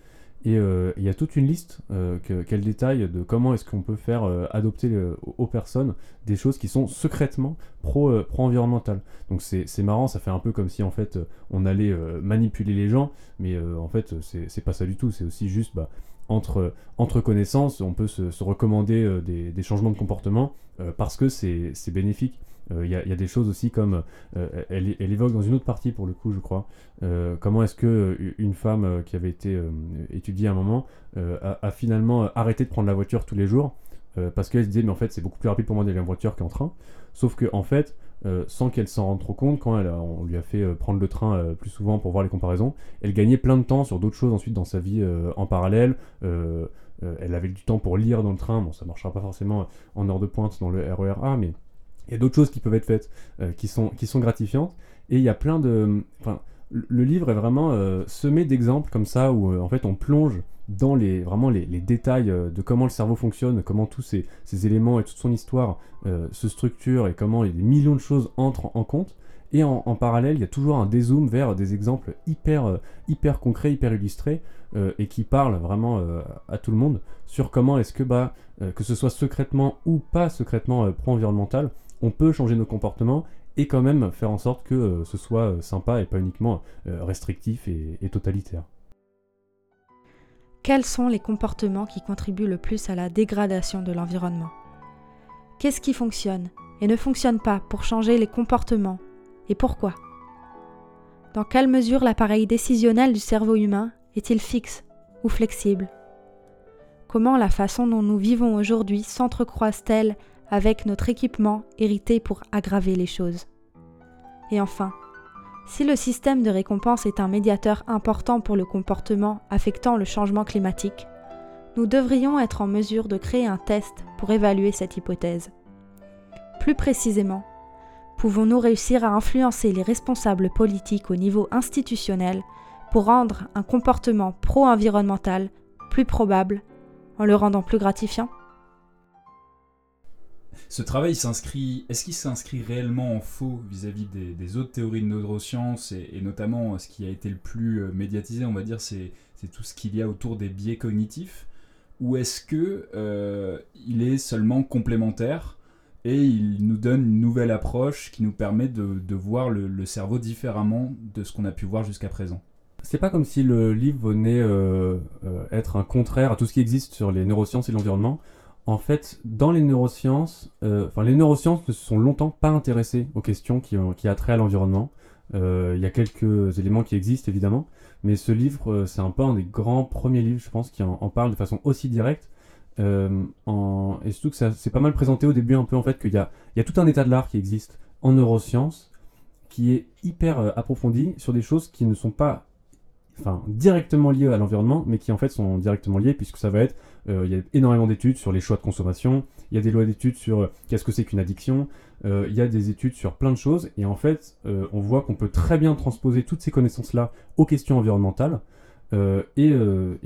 [SPEAKER 13] Et euh, il y a toute une liste euh, qu'elle détaille de comment est-ce qu'on peut faire euh, adopter aux personnes des choses qui sont secrètement pro, pro-environnementales. Donc c'est marrant, ça fait un peu comme si en fait on allait manipuler les gens, mais en fait c'est pas ça du tout, c'est aussi juste bah, entre, connaissances, on peut se, recommander des, changements de comportement parce que c'est bénéfique. Il y, a des choses aussi comme, elle, elle, évoque dans une autre partie pour le coup, je crois, comment est-ce que une femme qui avait été étudiée à un moment a, finalement arrêté de prendre la voiture tous les jours parce qu'elle se disait mais en fait c'est beaucoup plus rapide pour moi d'aller en voiture qu'en train. Sauf que en fait, sans qu'elle s'en rende trop compte, quand elle on lui a fait prendre le train plus souvent pour voir les comparaisons, elle gagnait plein de temps sur d'autres choses ensuite dans sa vie en parallèle. elle avait du temps pour lire dans le train, bon ça marchera pas forcément en heure de pointe dans le RERA, mais il y a d'autres choses qui peuvent être faites euh, qui, sont, qui sont gratifiantes. Et il y a plein de. Enfin, le livre est vraiment euh, semé d'exemples comme ça où euh, en fait on plonge dans les, vraiment les, détails de comment le cerveau fonctionne, comment tous ces, ces éléments et toute son histoire se structurent et comment les millions de choses entrent en compte. Et en, parallèle, il y a toujours un dézoom vers des exemples hyper, hyper concrets, hyper illustrés, et qui parlent vraiment à tout le monde sur comment est-ce que, bah, que ce soit secrètement ou pas secrètement pro-environnemental, on peut changer nos comportements et quand même faire en sorte que ce soit sympa et pas uniquement restrictif et totalitaire.
[SPEAKER 14] Quels sont les comportements qui contribuent le plus à la dégradation de l'environnement? Qu'est-ce qui fonctionne et ne fonctionne pas pour changer les comportements et pourquoi? Dans quelle mesure l'appareil décisionnel du cerveau humain est-il fixe ou flexible? Comment la façon dont nous vivons aujourd'hui s'entrecroise-t-elle avec notre équipement hérité pour aggraver les choses Et enfin, si le système de récompense est un médiateur important pour le comportement affectant le changement climatique, nous devrions être en mesure de créer un test pour évaluer cette hypothèse. Plus précisément, pouvons-nous réussir à influencer les responsables politiques au niveau institutionnel pour rendre un comportement pro-environnemental plus probable en le rendant plus gratifiant?
[SPEAKER 1] Ce travail s'inscrit, est-ce qu'il s'inscrit réellement en faux vis-à-vis des, autres théories de neurosciences et, notamment ce qui a été le plus euh, médiatisé, on va dire, c'est, tout ce qu'il y a autour des biais cognitifs, ou est-ce que euh, il est seulement complémentaire et il nous donne une nouvelle approche qui nous permet de, voir le, cerveau différemment de ce qu'on a pu voir jusqu'à présent?
[SPEAKER 13] C'est pas comme si le livre venait euh, être un contraire à tout ce qui existe sur les neurosciences et l'environnement en fait, dans les neurosciences, euh, enfin les neurosciences ne se sont longtemps pas intéressées aux questions qui, ont, qui trait à l'environnement. Euh, il y a quelques éléments qui existent évidemment, mais ce livre, euh, c'est un peu un des grands premiers livres, je pense, qui en, parle de façon aussi directe. et surtout que c'est pas mal présenté au début un peu en fait qu'il y a, y a tout un état de l'art qui existe en neurosciences qui est hyper approfondi sur des choses qui ne sont pas enfin, directement liées à l'environnement, mais qui en fait sont directement liées puisque ça va être il y a énormément d'études sur les choix de consommation, il y a des lois d'études sur euh, qu'est-ce que c'est qu'une addiction, euh, il y a des études sur plein de choses, et en fait, on voit qu'on peut très bien transposer toutes ces connaissances-là aux questions environnementales, et,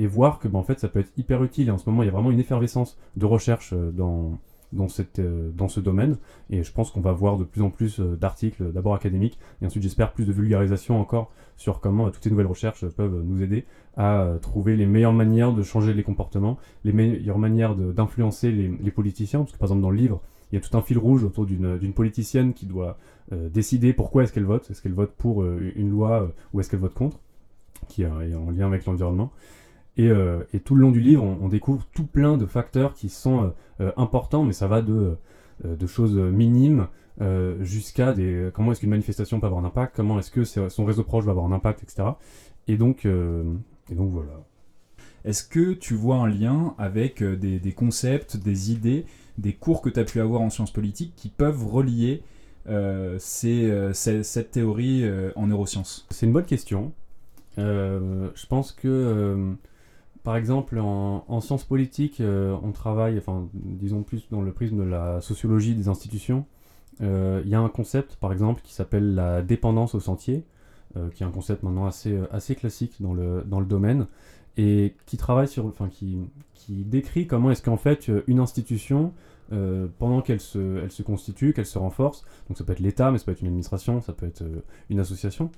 [SPEAKER 13] voir que ben, en fait, ça peut être hyper utile. Et en ce moment, il y a vraiment une effervescence de recherche dans, dans ce domaine. Et je pense qu'on va voir de plus en plus d'articles, d'abord académiques, et ensuite j'espère plus de vulgarisation encore sur comment toutes ces nouvelles recherches peuvent nous aider à euh, trouver les meilleures manières de changer les comportements, les meilleures manières d'influencer les, politiciens, parce que par exemple dans le livre, il y a tout un fil rouge autour d'une politicienne qui doit euh, décider pourquoi est-ce qu'elle vote, est-ce qu'elle vote pour euh, une loi ou est-ce qu'elle vote contre, qui est en lien avec l'environnement. Et, tout le long du livre, on, découvre tout plein de facteurs qui sont importants, mais ça va de, choses minimes jusqu'à comment est-ce qu'une manifestation peut avoir un impact, comment est-ce que son réseau proche va avoir un impact, etc. Et donc, et donc voilà.
[SPEAKER 1] Est-ce que tu vois un lien avec euh, des, concepts, des idées, des cours que tu as pu avoir en sciences politiques qui peuvent relier euh, euh, cette théorie en neurosciences?
[SPEAKER 13] C'est une bonne question. je pense que, par exemple, en, sciences politiques, on travaille, enfin, disons plus dans le prisme de la sociologie des institutions. Il y a un concept, par exemple, qui s'appelle la dépendance au sentier. Euh, qui est un concept maintenant assez, euh, classique dans le, domaine, et qui travaille sur, enfin, qui, décrit comment est-ce qu'en fait euh, une institution, pendant qu'elle se, elle se constitue, qu'elle se renforce, donc ça peut être l'État, mais ça peut être une administration, ça peut être une association,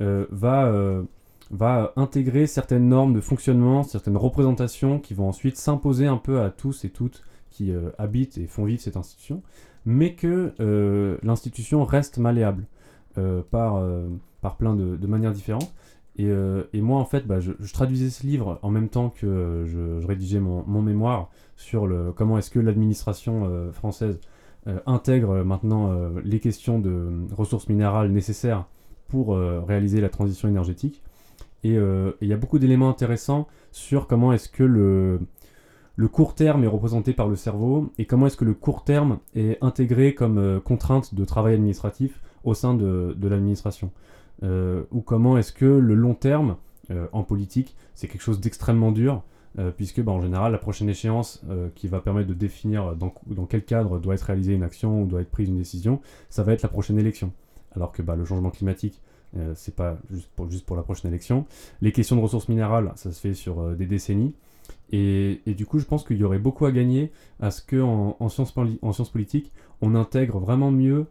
[SPEAKER 13] va intégrer certaines normes de fonctionnement, certaines représentations qui vont ensuite s'imposer un peu à tous et toutes qui habitent et font vivre cette institution, mais que l'institution reste malléable par, par plein de, manières différentes. Euh, et, moi, en fait, bah, je, traduisais ce livre en même temps que je, rédigeais mon, mémoire sur le, comment est-ce que l'administration euh, française euh, intègre maintenant les questions de ressources minérales nécessaires pour réaliser la transition énergétique. Et il y a beaucoup d'éléments intéressants sur comment est-ce que le, le court terme est représenté par le cerveau et comment est-ce que le court terme est intégré comme contrainte de travail administratif au sein de, de l'administration. Euh, ou comment est-ce que le long terme euh, en politique, c'est quelque chose d'extrêmement dur, euh, puisque bah, en général, la prochaine échéance qui va permettre de définir dans, dans, quel cadre doit être réalisée une action ou doit être prise une décision, ça va être la prochaine élection. Alors que bah, le changement climatique, c'est pas juste pour, juste pour la prochaine élection. Les questions de ressources minérales, ça se fait sur des décennies. Et, et, du coup, je pense qu'il y aurait beaucoup à gagner à ce qu'en en, en sciences politiques, on intègre vraiment mieux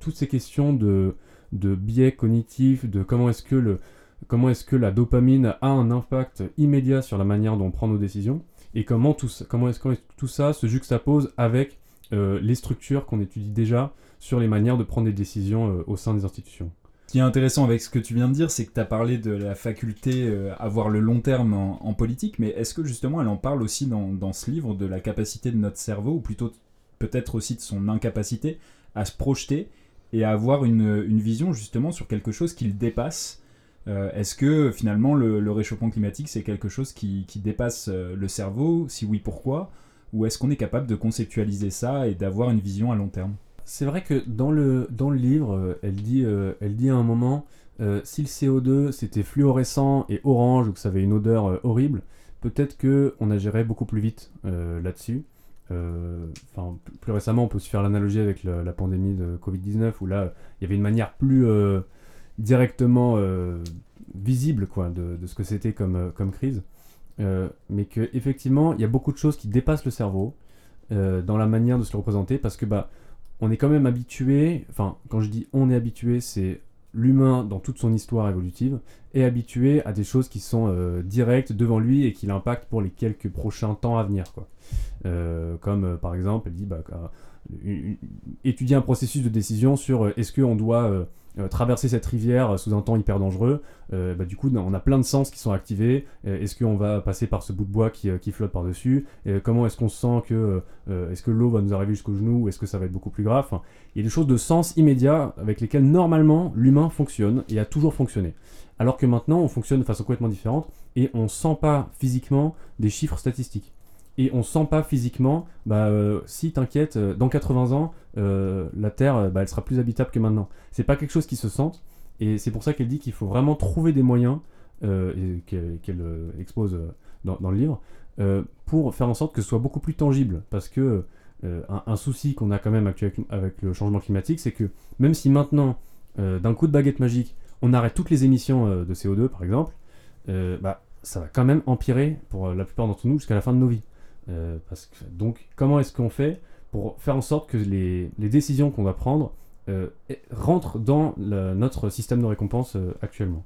[SPEAKER 13] toutes ces questions de, de biais cognitifs, de comment est-ce que le comment est-ce que la dopamine a un impact immédiat sur la manière dont on prend nos décisions et comment tout comment est-ce que tout ça se juxtapose avec euh, les structures qu'on étudie déjà sur les manières de prendre des décisions euh, au sein des institutions.
[SPEAKER 1] Ce qui est intéressant avec ce que tu viens de dire, c'est que tu as parlé de la faculté euh, à voir le long terme en, politique, mais est-ce que justement elle en parle aussi dans, dans, ce livre de la capacité de notre cerveau, ou plutôt peut-être aussi de son incapacité à se projeter et à avoir une, une vision justement sur quelque chose qui le dépasse. Est-ce que finalement le, réchauffement climatique c'est quelque chose qui, qui dépasse le cerveau? Si oui, pourquoi? Ou est-ce qu'on est capable de conceptualiser ça et d'avoir une vision à long terme?
[SPEAKER 13] C'est vrai que dans le, dans le livre, euh, elle dit, euh, elle dit à un moment, euh, si le CO2 c'était fluorescent et orange ou que ça avait une odeur horrible, peut-être qu'on agirait beaucoup plus vite là-dessus. Enfin, plus récemment, on peut se faire l'analogie avec la pandémie de Covid-19 où là, il y avait une manière plus directement visible quoi, de, ce que c'était comme, crise. mais qu'effectivement, il y a beaucoup de choses qui dépassent le cerveau dans la manière de se le représenter parce que bah, on est quand même habitué, enfin quand je dis on est habitué, c'est l'humain dans toute son histoire évolutive est habitué à des choses qui sont euh, directes devant lui et qui l'impactent pour les quelques prochains temps à venir. Euh, comme euh, par exemple, elle dit bah, étudier un processus de décision sur est-ce qu'on doit euh, traverser cette rivière sous un temps hyper dangereux, euh, bah, du coup on a plein de sens qui sont activés. Euh, est-ce qu'on va passer par ce bout de bois qui, flotte par-dessus? Comment est-ce qu'on sent que est-ce que l'eau va nous arriver jusqu'au genou ou est-ce que ça va être beaucoup plus grave? Il y a des choses de sens immédiat avec lesquelles normalement l'humain fonctionne et a toujours fonctionné. Alors que maintenant on fonctionne de façon complètement différente et on sent pas physiquement des chiffres statistiques et on sent pas physiquement, bah, euh, si t'inquiète, euh, dans 80 ans, euh, la Terre, bah, elle sera plus habitable que maintenant. C'est pas quelque chose qui se sente, et c'est pour ça qu'elle dit qu'il faut vraiment trouver des moyens, et qu'elle expose dans, le livre, pour faire en sorte que ce soit beaucoup plus tangible, parce que un, souci qu'on a quand même actuellement avec le changement climatique, c'est que même si maintenant, d'un coup de baguette magique, on arrête toutes les émissions de CO2, par exemple, bah, ça va quand même empirer pour la plupart d'entre nous jusqu'à la fin de nos vies. Euh, parce que, donc, comment est-ce qu'on fait pour faire en sorte que les, décisions qu'on va prendre euh, rentrent dans notre système de récompense euh, actuellement?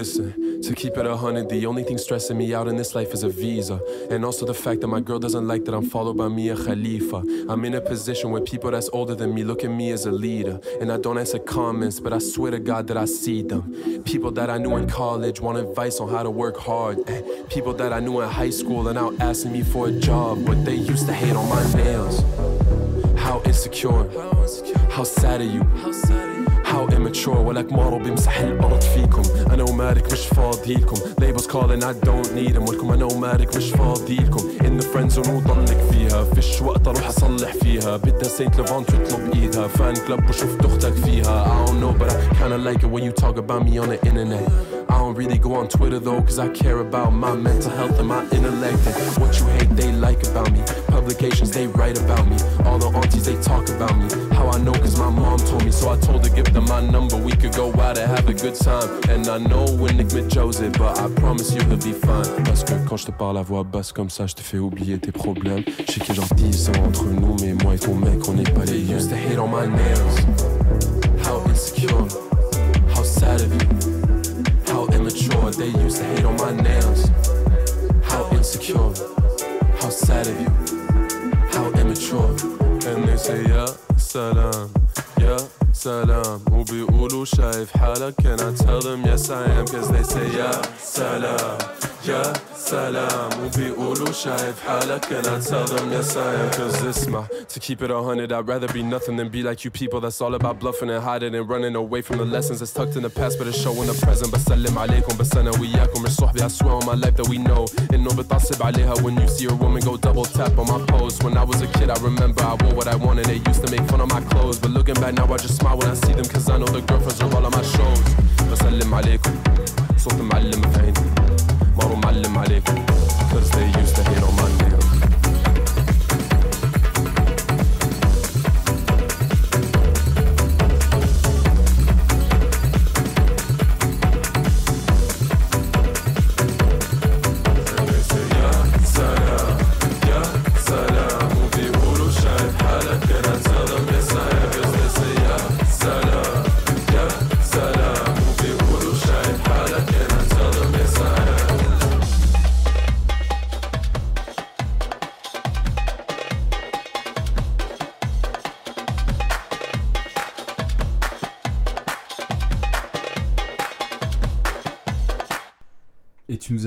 [SPEAKER 17] Listen, to keep it a hundred, the only thing stressing me out in this life is a visa. And also the fact that my girl doesn't like that I'm followed by Mia Khalifa. I'm in a position where people that's older than me look at me as a leader. And I don't answer comments, but I swear to God that I see them. People that I knew in college want advice on how to work hard. Eh, people that I knew in high school are now asking me for a job, but they used to hate on my nails. How insecure, how sad are you? How immature ولك مارو بيمسح الارض فيكم انا ومالك مش فاضيلكم labels calling I don't need them ولكم انا ومالك مش فاضيلكم in the friend zone وضلك فيها فيش وقت اروح اصلح فيها بدها سينت ليفانت ويطلب ايدها فان كلب وشفت اختك فيها I don't know but I kinda like it when you talk about me on the internet I don't really go on Twitter though cause I care about my mental health and my intellect and what you hate they like about me publications they write about me all the aunties they talk about me How I know cause my mom told me so I told her give them my number, we could go out and have a good time. And I know when Nick Joseph, but I promise you he'll be fine. Parce que quand je te parle à voix basse comme ça, je te fais oublier tes problèmes. Je sais qu'il y a genre 10 ans entre nous, mais moi et ton mec, on n'est pas les They used to hate on my nails. How insecure, how sad of you. How immature, they used to hate on my nails. How insecure, how sad of you. How immature. الناس يا سلام يا سلام. وبيقولوا شايف حالك كانت تهضم يا سلام كز ليس يا سلام. يا سلام وبيقولوا شايف حالك Can I tell them yes I am Cause اسمع To keep it a hundred I'd rather be nothing than be like you people That's all about bluffing and hiding and running away from the lessons That's tucked in the past but it's showing the present بسلم عليكم بس أنا وياكم مش صحبي I swear on my life that we know إنه بتعصب عليها when you see a woman go double tap on my post When I was a kid I remember I wore what I wanted They used to make fun of my clothes But looking back now I just smile when I see them Cause I know the girlfriends are all on my shows بسلم عليكم صوت معلم في عيني مارو معلم عليكم.
[SPEAKER 1] Thursday ثيرزداي يستاهل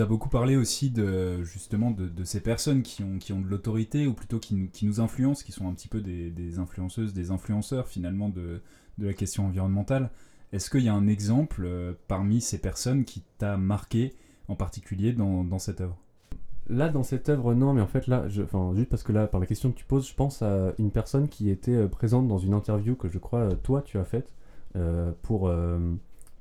[SPEAKER 1] As beaucoup parlé aussi de justement de, ces personnes qui ont, qui ont de l'autorité ou plutôt qui nous, qui nous influencent, qui sont un petit peu des, influenceuses, des influenceurs finalement de, de la question environnementale. Est-ce qu'il y a un exemple euh, parmi ces personnes qui t'a marqué en particulier dans, dans cette œuvre?
[SPEAKER 13] Là, dans cette œuvre, non, mais en fait, là, je, juste parce que là, par la question que tu poses, je pense à une personne qui était euh, présente dans une interview que je crois, euh, toi, tu as faite pour,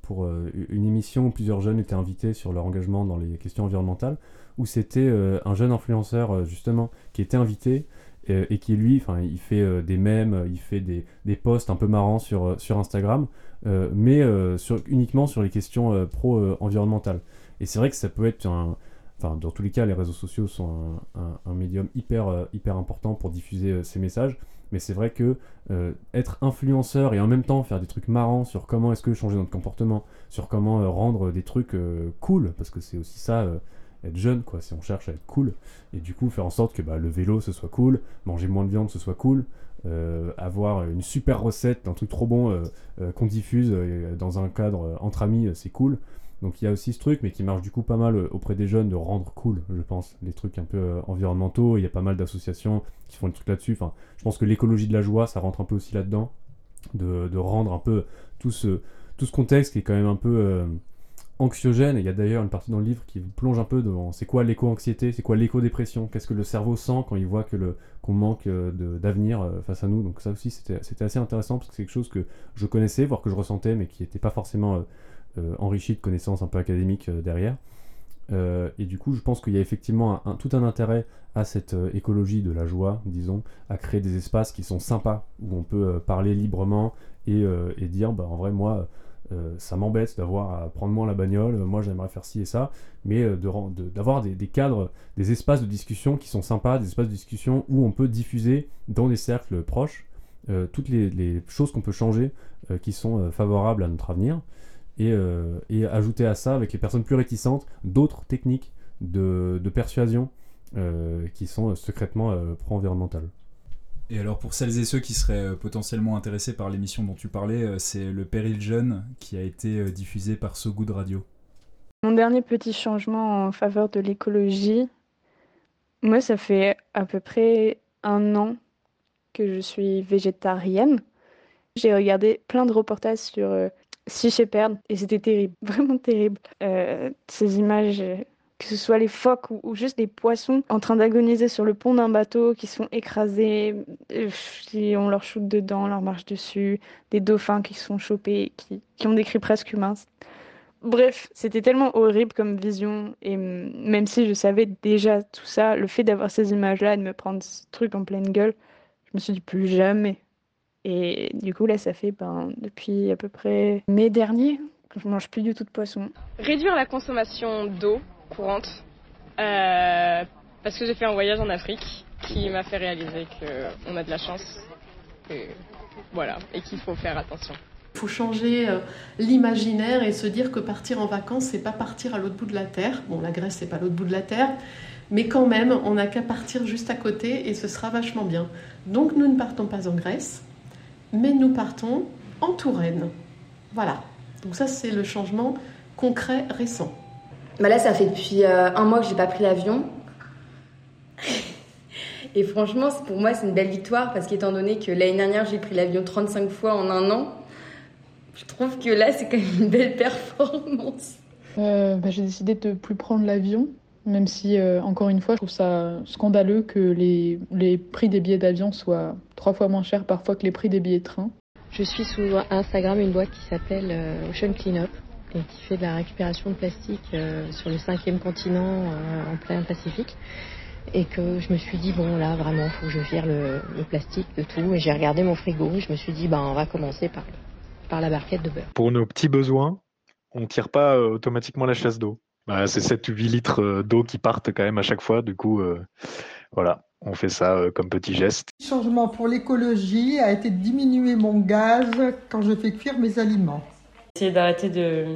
[SPEAKER 13] pour une émission où plusieurs jeunes étaient invités sur leur engagement dans les questions environnementales, où c'était un jeune influenceur, justement, qui était invité et, qui lui, enfin, il fait euh, des mèmes, il fait des, posts un peu marrants sur, euh, Instagram, euh, mais uniquement sur les questions pro-environnementales. et c'est vrai que ça peut être un, enfin, dans tous les cas, les réseaux sociaux sont un, un, médium hyper, hyper important pour diffuser ces messages. Mais c'est vrai que être influenceur et en même temps faire des trucs marrants sur comment est-ce que changer notre comportement, sur comment rendre des trucs cool, parce que c'est aussi ça être jeune, quoi, si on cherche à être cool, et du coup faire en sorte que bah, le vélo ce soit cool, manger moins de viande ce soit cool, euh, avoir une super recette, un truc trop bon euh, euh, qu'on diffuse dans un cadre entre amis, c'est cool. Donc il y a aussi ce truc, mais qui marche du coup pas mal auprès des jeunes de rendre cool, je pense, les trucs un peu environnementaux. Il y a pas mal d'associations qui font des trucs là-dessus. Enfin, je pense que l'écologie de la joie, ça rentre un peu aussi là-dedans, de, de, rendre un peu tout ce, tout ce contexte qui est quand même un peu anxiogène. il y a d'ailleurs une partie dans le livre qui plonge un peu dans c'est quoi l'éco-anxiété, c'est quoi l'éco-dépression, qu'est-ce que le cerveau sent quand il voit que le, qu'on manque euh, d'avenir euh, face à nous. Donc ça aussi, c'était assez intéressant parce que c'est quelque chose que je connaissais, voire que je ressentais, mais qui n'était pas forcément euh, enrichi de connaissances un peu académiques derrière. et du coup, je pense qu'il y a effectivement tout un intérêt à cette écologie de la joie, disons, à créer des espaces qui sont sympas, où on peut parler librement et, dire, bah, en vrai, moi, euh, ça m'embête d'avoir à prendre moins la bagnole, moi j'aimerais faire ci et ça, mais euh, d'avoir des, cadres, des espaces de discussion qui sont sympas, des espaces de discussion où on peut diffuser dans des cercles proches euh, toutes les, choses qu'on peut changer qui sont favorables à notre avenir, et, ajouter à ça, avec les personnes plus réticentes, d'autres techniques de, de persuasion qui sont secrètement pro-environnementales.
[SPEAKER 1] Et alors pour celles et ceux qui seraient euh, potentiellement intéressés par l'émission dont tu parlais, euh, c'est Le Péril Jeune qui a été euh, diffusé par So Good Radio.
[SPEAKER 15] Mon dernier petit changement en faveur de l'écologie, moi ça fait à peu près un an que je suis végétarienne. J'ai regardé plein de reportages sur Sea Shepherd et c'était terrible, vraiment terrible. ces images que ce soit les phoques ou, juste des poissons en train d'agoniser sur le pont d'un bateau qui sont écrasés, euh, si on leur shoot dedans, leur marche dessus, des dauphins qui sont chopés, qui, qui ont des cris presque humains. Bref, c'était tellement horrible comme vision, et même si je savais déjà tout ça, le fait d'avoir ces images-là et de me prendre ce truc en pleine gueule, je me suis dit plus jamais. Et du coup, là, ça fait ben, depuis à peu près mai dernier que je mange plus du tout de poisson.
[SPEAKER 18] Réduire la consommation d'eau, courante. Euh, parce que j'ai fait un voyage en Afrique qui m'a fait réaliser qu'on a de la chance. Et voilà, et qu'il faut faire attention.
[SPEAKER 19] Il faut changer euh, l'imaginaire et se dire que partir en vacances, c'est pas partir à l'autre bout de la terre. Bon, la Grèce, c'est pas l'autre bout de la terre, mais quand même, on n'a qu'à partir juste à côté et ce sera vachement bien. Donc, nous ne partons pas en Grèce, mais nous partons en Touraine. Voilà. Donc, ça, c'est le changement concret récent.
[SPEAKER 20] Bah là, ça fait depuis euh, un mois que j'ai pas pris l'avion. Et franchement, pour moi, c'est une belle victoire parce qu'étant donné que l'année dernière, j'ai pris l'avion 35 fois en un an, je trouve que là, c'est quand même une belle performance.
[SPEAKER 4] Euh, bah, j'ai décidé de plus prendre l'avion, même si, euh, encore une fois, je trouve ça scandaleux que les, les prix des billets d'avion soient trois fois moins chers parfois que les prix des billets de train.
[SPEAKER 7] Je suis sous Instagram une boîte qui s'appelle Ocean Cleanup et qui fait de la récupération de plastique euh, sur le cinquième continent euh, en plein Pacifique. Et que je me suis dit, bon là vraiment, il faut que je vire le, plastique de tout. Et j'ai regardé mon frigo et je me suis dit, ben, on va commencer par, par la barquette de beurre.
[SPEAKER 5] Pour nos petits besoins, on ne tire pas euh, automatiquement la chasse d'eau. Bah, c'est 7 ou 8 litres d'eau qui partent quand même à chaque fois. Du coup, voilà, on fait ça comme petit geste.
[SPEAKER 16] Le changement pour l'écologie a été de diminuer mon gaz quand je fais cuire mes aliments.
[SPEAKER 9] Essayer d'arrêter de,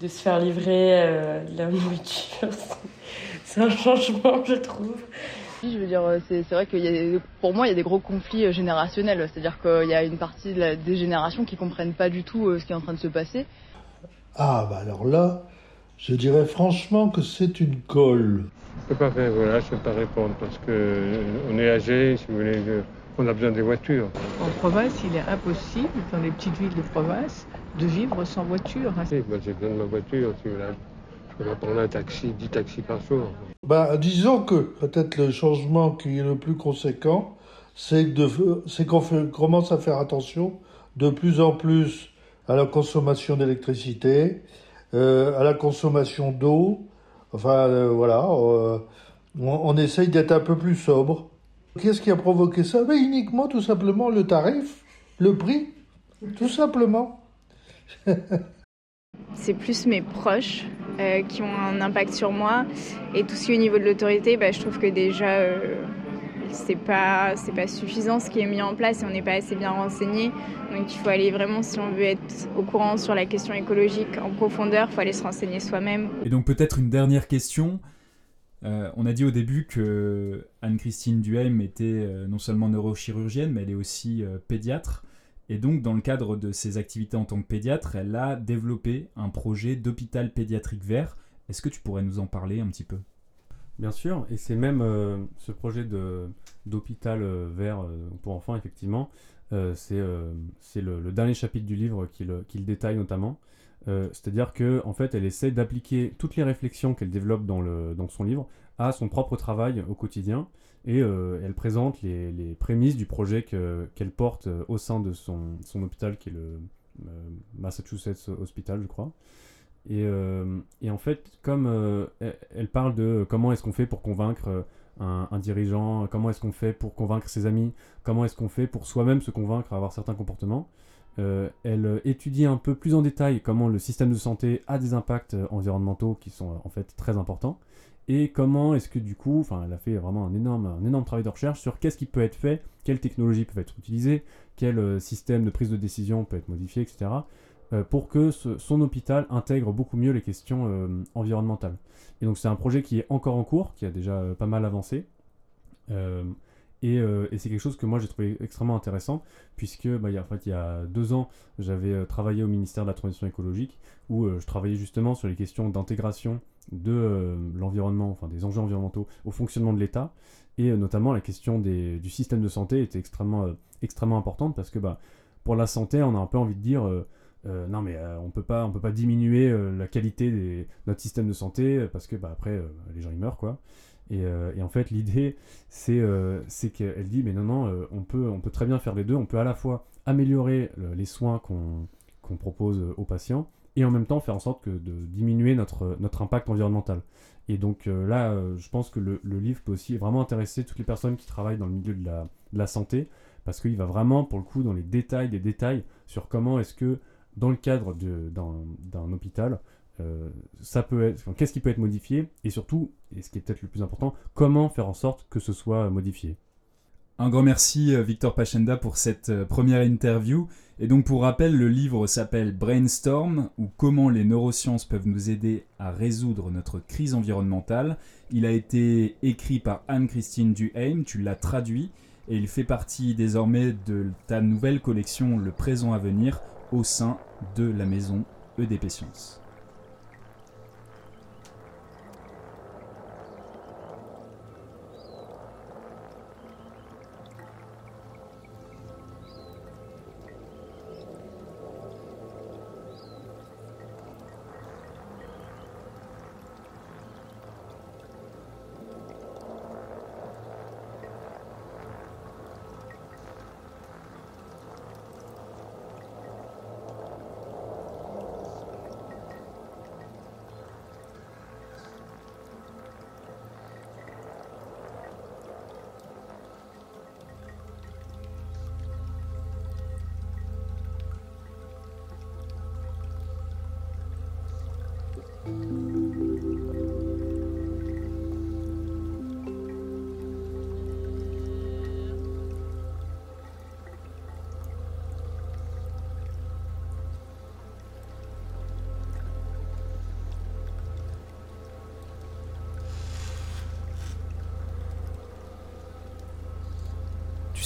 [SPEAKER 9] de, se faire livrer euh, de la nourriture, c'est un changement, je trouve.
[SPEAKER 8] Je veux dire, c'est vrai que pour moi, il y a des gros conflits euh, générationnels. C'est-à-dire qu'il y a une partie des générations qui comprennent pas du tout euh, ce qui est en train de se passer.
[SPEAKER 12] Ah, bah alors là, Je dirais franchement que c'est une colle.
[SPEAKER 10] Je ne peux pas faire, voilà, je peux pas répondre parce qu'on est âgé, si vous voulez, on a besoin des voitures.
[SPEAKER 21] En province, il est impossible, dans les petites villes de province, de vivre sans voiture.
[SPEAKER 10] Oui, moi j'ai besoin de ma voiture, si vous voulez. Je peux prendre un taxi, 10 taxis par jour.
[SPEAKER 12] Bah, disons que peut-être le changement qui est le plus conséquent, c'est qu'on commence à faire attention de plus en plus à la consommation d'électricité, euh, à la consommation d'eau. Enfin, euh, voilà, euh, on, essaye d'être un peu plus sobre. Qu'est-ce qui a provoqué ça? Ben, Uniquement, tout simplement, le tarif, le prix, tout simplement.
[SPEAKER 15] c'est plus mes proches euh, qui ont un impact sur moi. Et tout ce qui est au niveau de l'autorité, bah, je trouve que déjà, euh, c'est pas, c'est pas suffisant ce qui est mis en place et on n'est pas assez bien renseigné. Donc il faut aller vraiment, si on veut être au courant sur la question écologique en profondeur, il faut aller se renseigner soi-même.
[SPEAKER 1] Et donc peut-être une dernière question. Euh, on a dit au début que Anne-Christine Duhem était euh, non seulement neurochirurgienne, mais elle est aussi euh, pédiatre. Et donc, dans le cadre de ses activités en tant que pédiatre, elle a développé un projet d'hôpital pédiatrique vert. Est-ce que tu pourrais nous en parler un petit peu?
[SPEAKER 13] Bien sûr, et c'est même ce projet d'hôpital vert pour enfants, effectivement, c'est le, dernier chapitre du livre qu'il détaille notamment. Euh, c'est-à-dire que en fait, elle essaie d'appliquer toutes les réflexions qu'elle développe dans, le, dans son livre à son propre travail au quotidien, et euh, elle présente les, les, prémices du projet qu'elle porte euh, au sein de son, son, hôpital, qui est le Massachusetts Hospital, je crois. Et, et en fait, comme elle, parle de comment est-ce qu'on fait pour convaincre un, un, dirigeant, comment est-ce qu'on fait pour convaincre ses amis, comment est-ce qu'on fait pour soi-même se convaincre à avoir certains comportements, euh, elle étudie un peu plus en détail comment le système de santé a des impacts euh, environnementaux qui sont euh, en fait très importants et comment est-ce que du coup, enfin elle a fait vraiment un énorme, un énorme travail de recherche sur qu'est-ce qui peut être fait, quelles technologies peuvent être utilisées, quel système de prise de décision peut être modifié, etc. pour que son hôpital intègre beaucoup mieux les questions environnementales. Et donc c'est un projet qui est encore en cours, qui a déjà pas mal avancé. Euh, et, c'est quelque chose que moi j'ai trouvé extrêmement intéressant, puisque bah, y a, en fait, il y a deux ans, j'avais euh, travaillé au ministère de la Transition écologique, où euh, je travaillais justement sur les questions d'intégration de l'environnement, enfin des enjeux environnementaux au fonctionnement de l'État, et notamment la question du système de santé était extrêmement, extrêmement importante, parce que bah, pour la santé, on a un peu envie de dire... non mais on peut pas on peut pas diminuer la qualité de notre système de santé parce que bah, après les gens ils meurent quoi euh, et, en fait, l'idée, c'est euh, qu'elle dit, mais non, non, euh, on, peut, on peut très bien faire les deux. On peut à la fois améliorer les soins qu'on propose aux patients et en même temps faire en sorte que de diminuer notre, notre impact environnemental. Et donc là, je pense que le, le, livre peut aussi vraiment intéresser toutes les personnes qui travaillent dans le milieu de la, de la santé, parce qu'il va vraiment, pour le coup, dans les détails des détails sur comment est-ce que, dans le cadre d'un hôpital, euh, qu'est-ce qui peut être modifié et surtout, et ce qui est peut-être le plus important, comment faire en sorte que ce soit modifié.
[SPEAKER 1] Un grand merci euh, Victor Pachenda pour cette euh, première interview. Et donc pour rappel, le livre s'appelle Brainstorm ou comment les neurosciences peuvent nous aider à résoudre notre crise environnementale. Il a été écrit par Anne-Christine Duhaime, tu l'as traduit et il fait partie désormais de ta nouvelle collection Le présent à venir au sein de la maison EDP Sciences.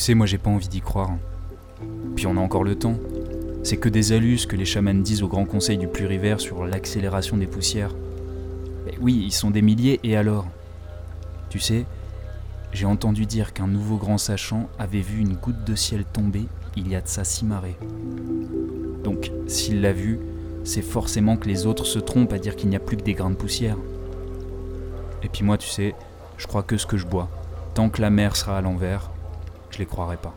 [SPEAKER 1] Sais, moi j'ai pas envie d'y croire. Puis on a encore le temps. C'est que des alus que les chamans disent au Grand Conseil du Plurivers sur l'accélération des poussières. Oui, ils sont des milliers, et alors? Tu sais, j'ai entendu dire qu'un nouveau grand sachant avait vu une goutte de ciel tomber il y a de ça six marées. Donc, s'il l'a vu, c'est forcément que les autres se trompent à dire qu'il n'y a plus que des grains de poussière. Et puis moi, tu sais, je crois que ce que je bois. Tant que la mer sera à l'envers, je les croirai pas.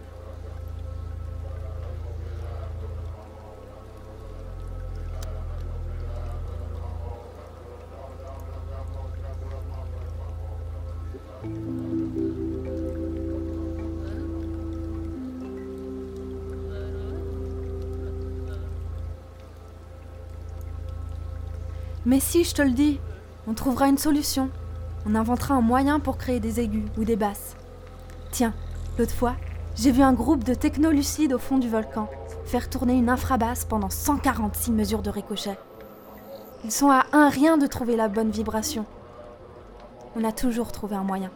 [SPEAKER 14] Mais si, je te le dis, on trouvera une solution. On inventera un moyen pour créer des aigus ou des basses. Tiens, l'autre j'ai vu un groupe de technolucides au fond du volcan faire tourner une infrabasse pendant 146 mesures de ricochet. Ils sont à un rien de trouver la bonne vibration. On a toujours trouvé un moyen.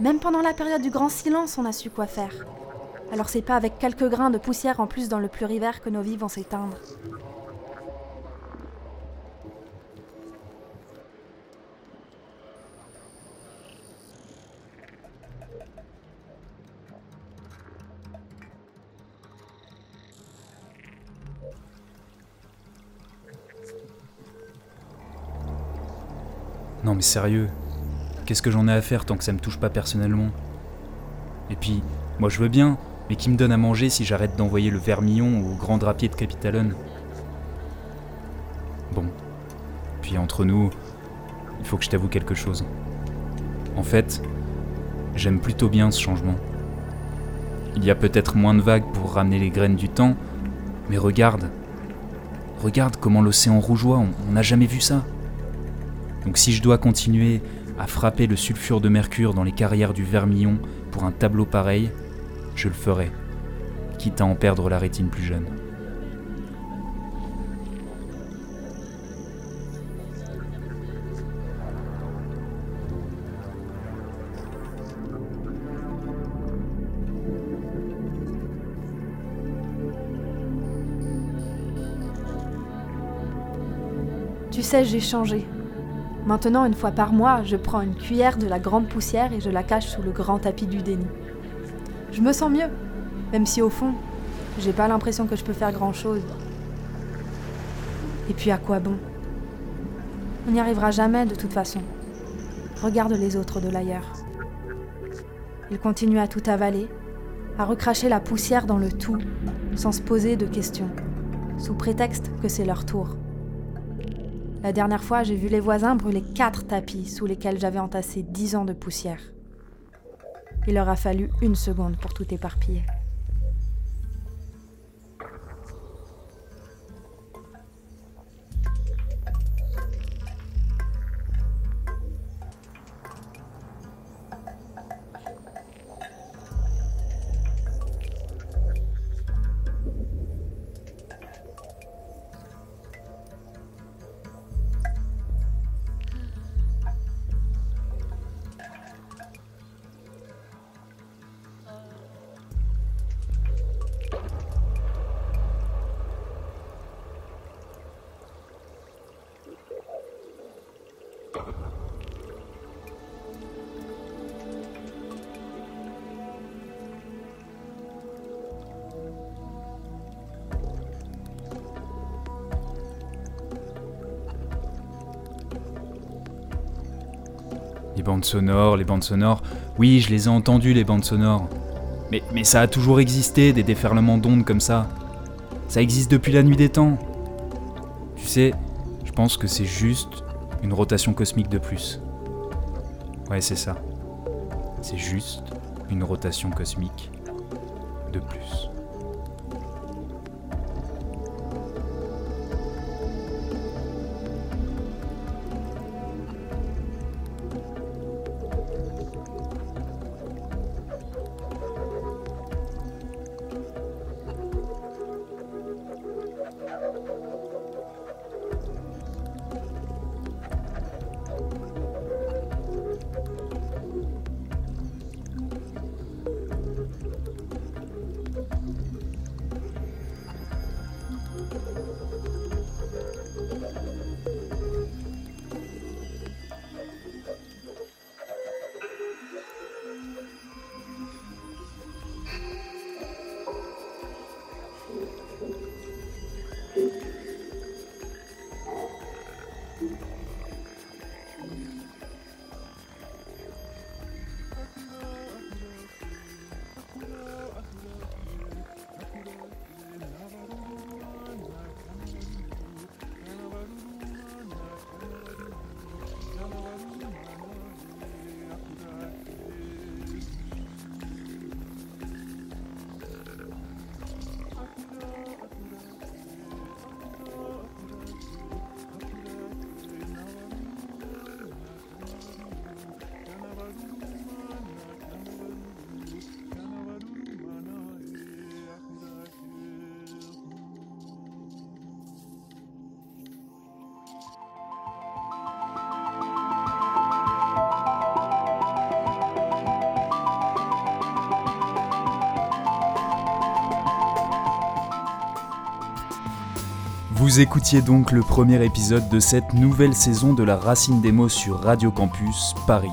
[SPEAKER 14] Même pendant la période du grand silence, on a su quoi faire. Alors c'est pas avec quelques grains de poussière en plus dans le pluriver que nos vies vont s'éteindre.
[SPEAKER 1] Mais sérieux, qu'est-ce que j'en ai à faire tant que ça me touche pas personnellement? Et puis, moi je veux bien, mais qui me donne à manger si j'arrête d'envoyer le vermillon au grand drapier de Capitalone Bon. Puis entre nous, il faut que je t'avoue quelque chose. En fait, j'aime plutôt bien ce changement. Il y a peut-être moins de vagues pour ramener les graines du temps, mais regarde. Regarde comment l'océan rougeoie, on n'a jamais vu ça. Donc si je dois continuer à frapper le sulfure de mercure dans les carrières du vermillon pour un tableau pareil, je le ferai, quitte à en perdre la rétine plus jeune.
[SPEAKER 14] Tu sais, j'ai changé. Maintenant, une fois par mois, je prends une cuillère de la grande poussière et je la cache sous le grand tapis du déni. Je me sens mieux, même si au fond, j'ai pas l'impression que je peux faire grand chose. Et puis à quoi bon? On n'y arrivera jamais de toute façon. Regarde les autres de l'ailleurs. Ils continuent à tout avaler, à recracher la poussière dans le tout, sans se poser de questions, sous prétexte que c'est leur tour. La dernière fois, j'ai vu les voisins brûler quatre tapis sous lesquels j'avais entassé dix ans de poussière. Il leur a fallu une seconde pour tout éparpiller.
[SPEAKER 1] Les bandes sonores, les bandes sonores, oui, je les ai entendues, les bandes sonores. Mais, mais ça a toujours existé, des déferlements d'ondes comme ça. Ça existe depuis la nuit des temps. Tu sais, je pense que c'est juste une rotation cosmique de plus. Ouais, c'est ça. C'est juste une rotation cosmique de plus. Vous écoutiez donc le premier épisode de cette nouvelle saison de la Racine des mots sur Radio Campus Paris.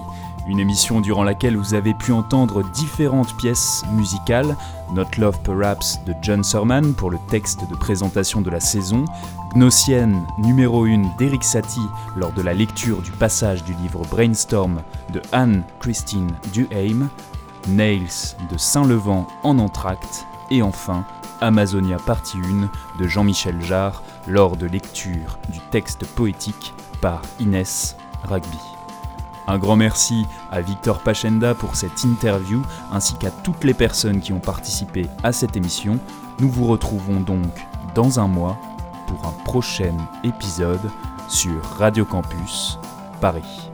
[SPEAKER 1] Une émission durant laquelle vous avez pu entendre différentes pièces musicales, Not Love Perhaps de John Surman pour le texte de présentation de la saison, Gnossienne numéro 1 d'Eric Satie lors de la lecture du passage du livre Brainstorm de Anne-Christine Duhaime, Nails de Saint-Levant en entracte, et enfin Amazonia partie 1 de Jean-Michel Jarre lors de lecture du texte poétique par Inès Rugby. Un grand merci à Victor Pachenda pour cette interview ainsi qu'à toutes les personnes qui ont participé à cette émission. Nous vous retrouvons donc dans un mois pour un prochain épisode sur Radio Campus Paris.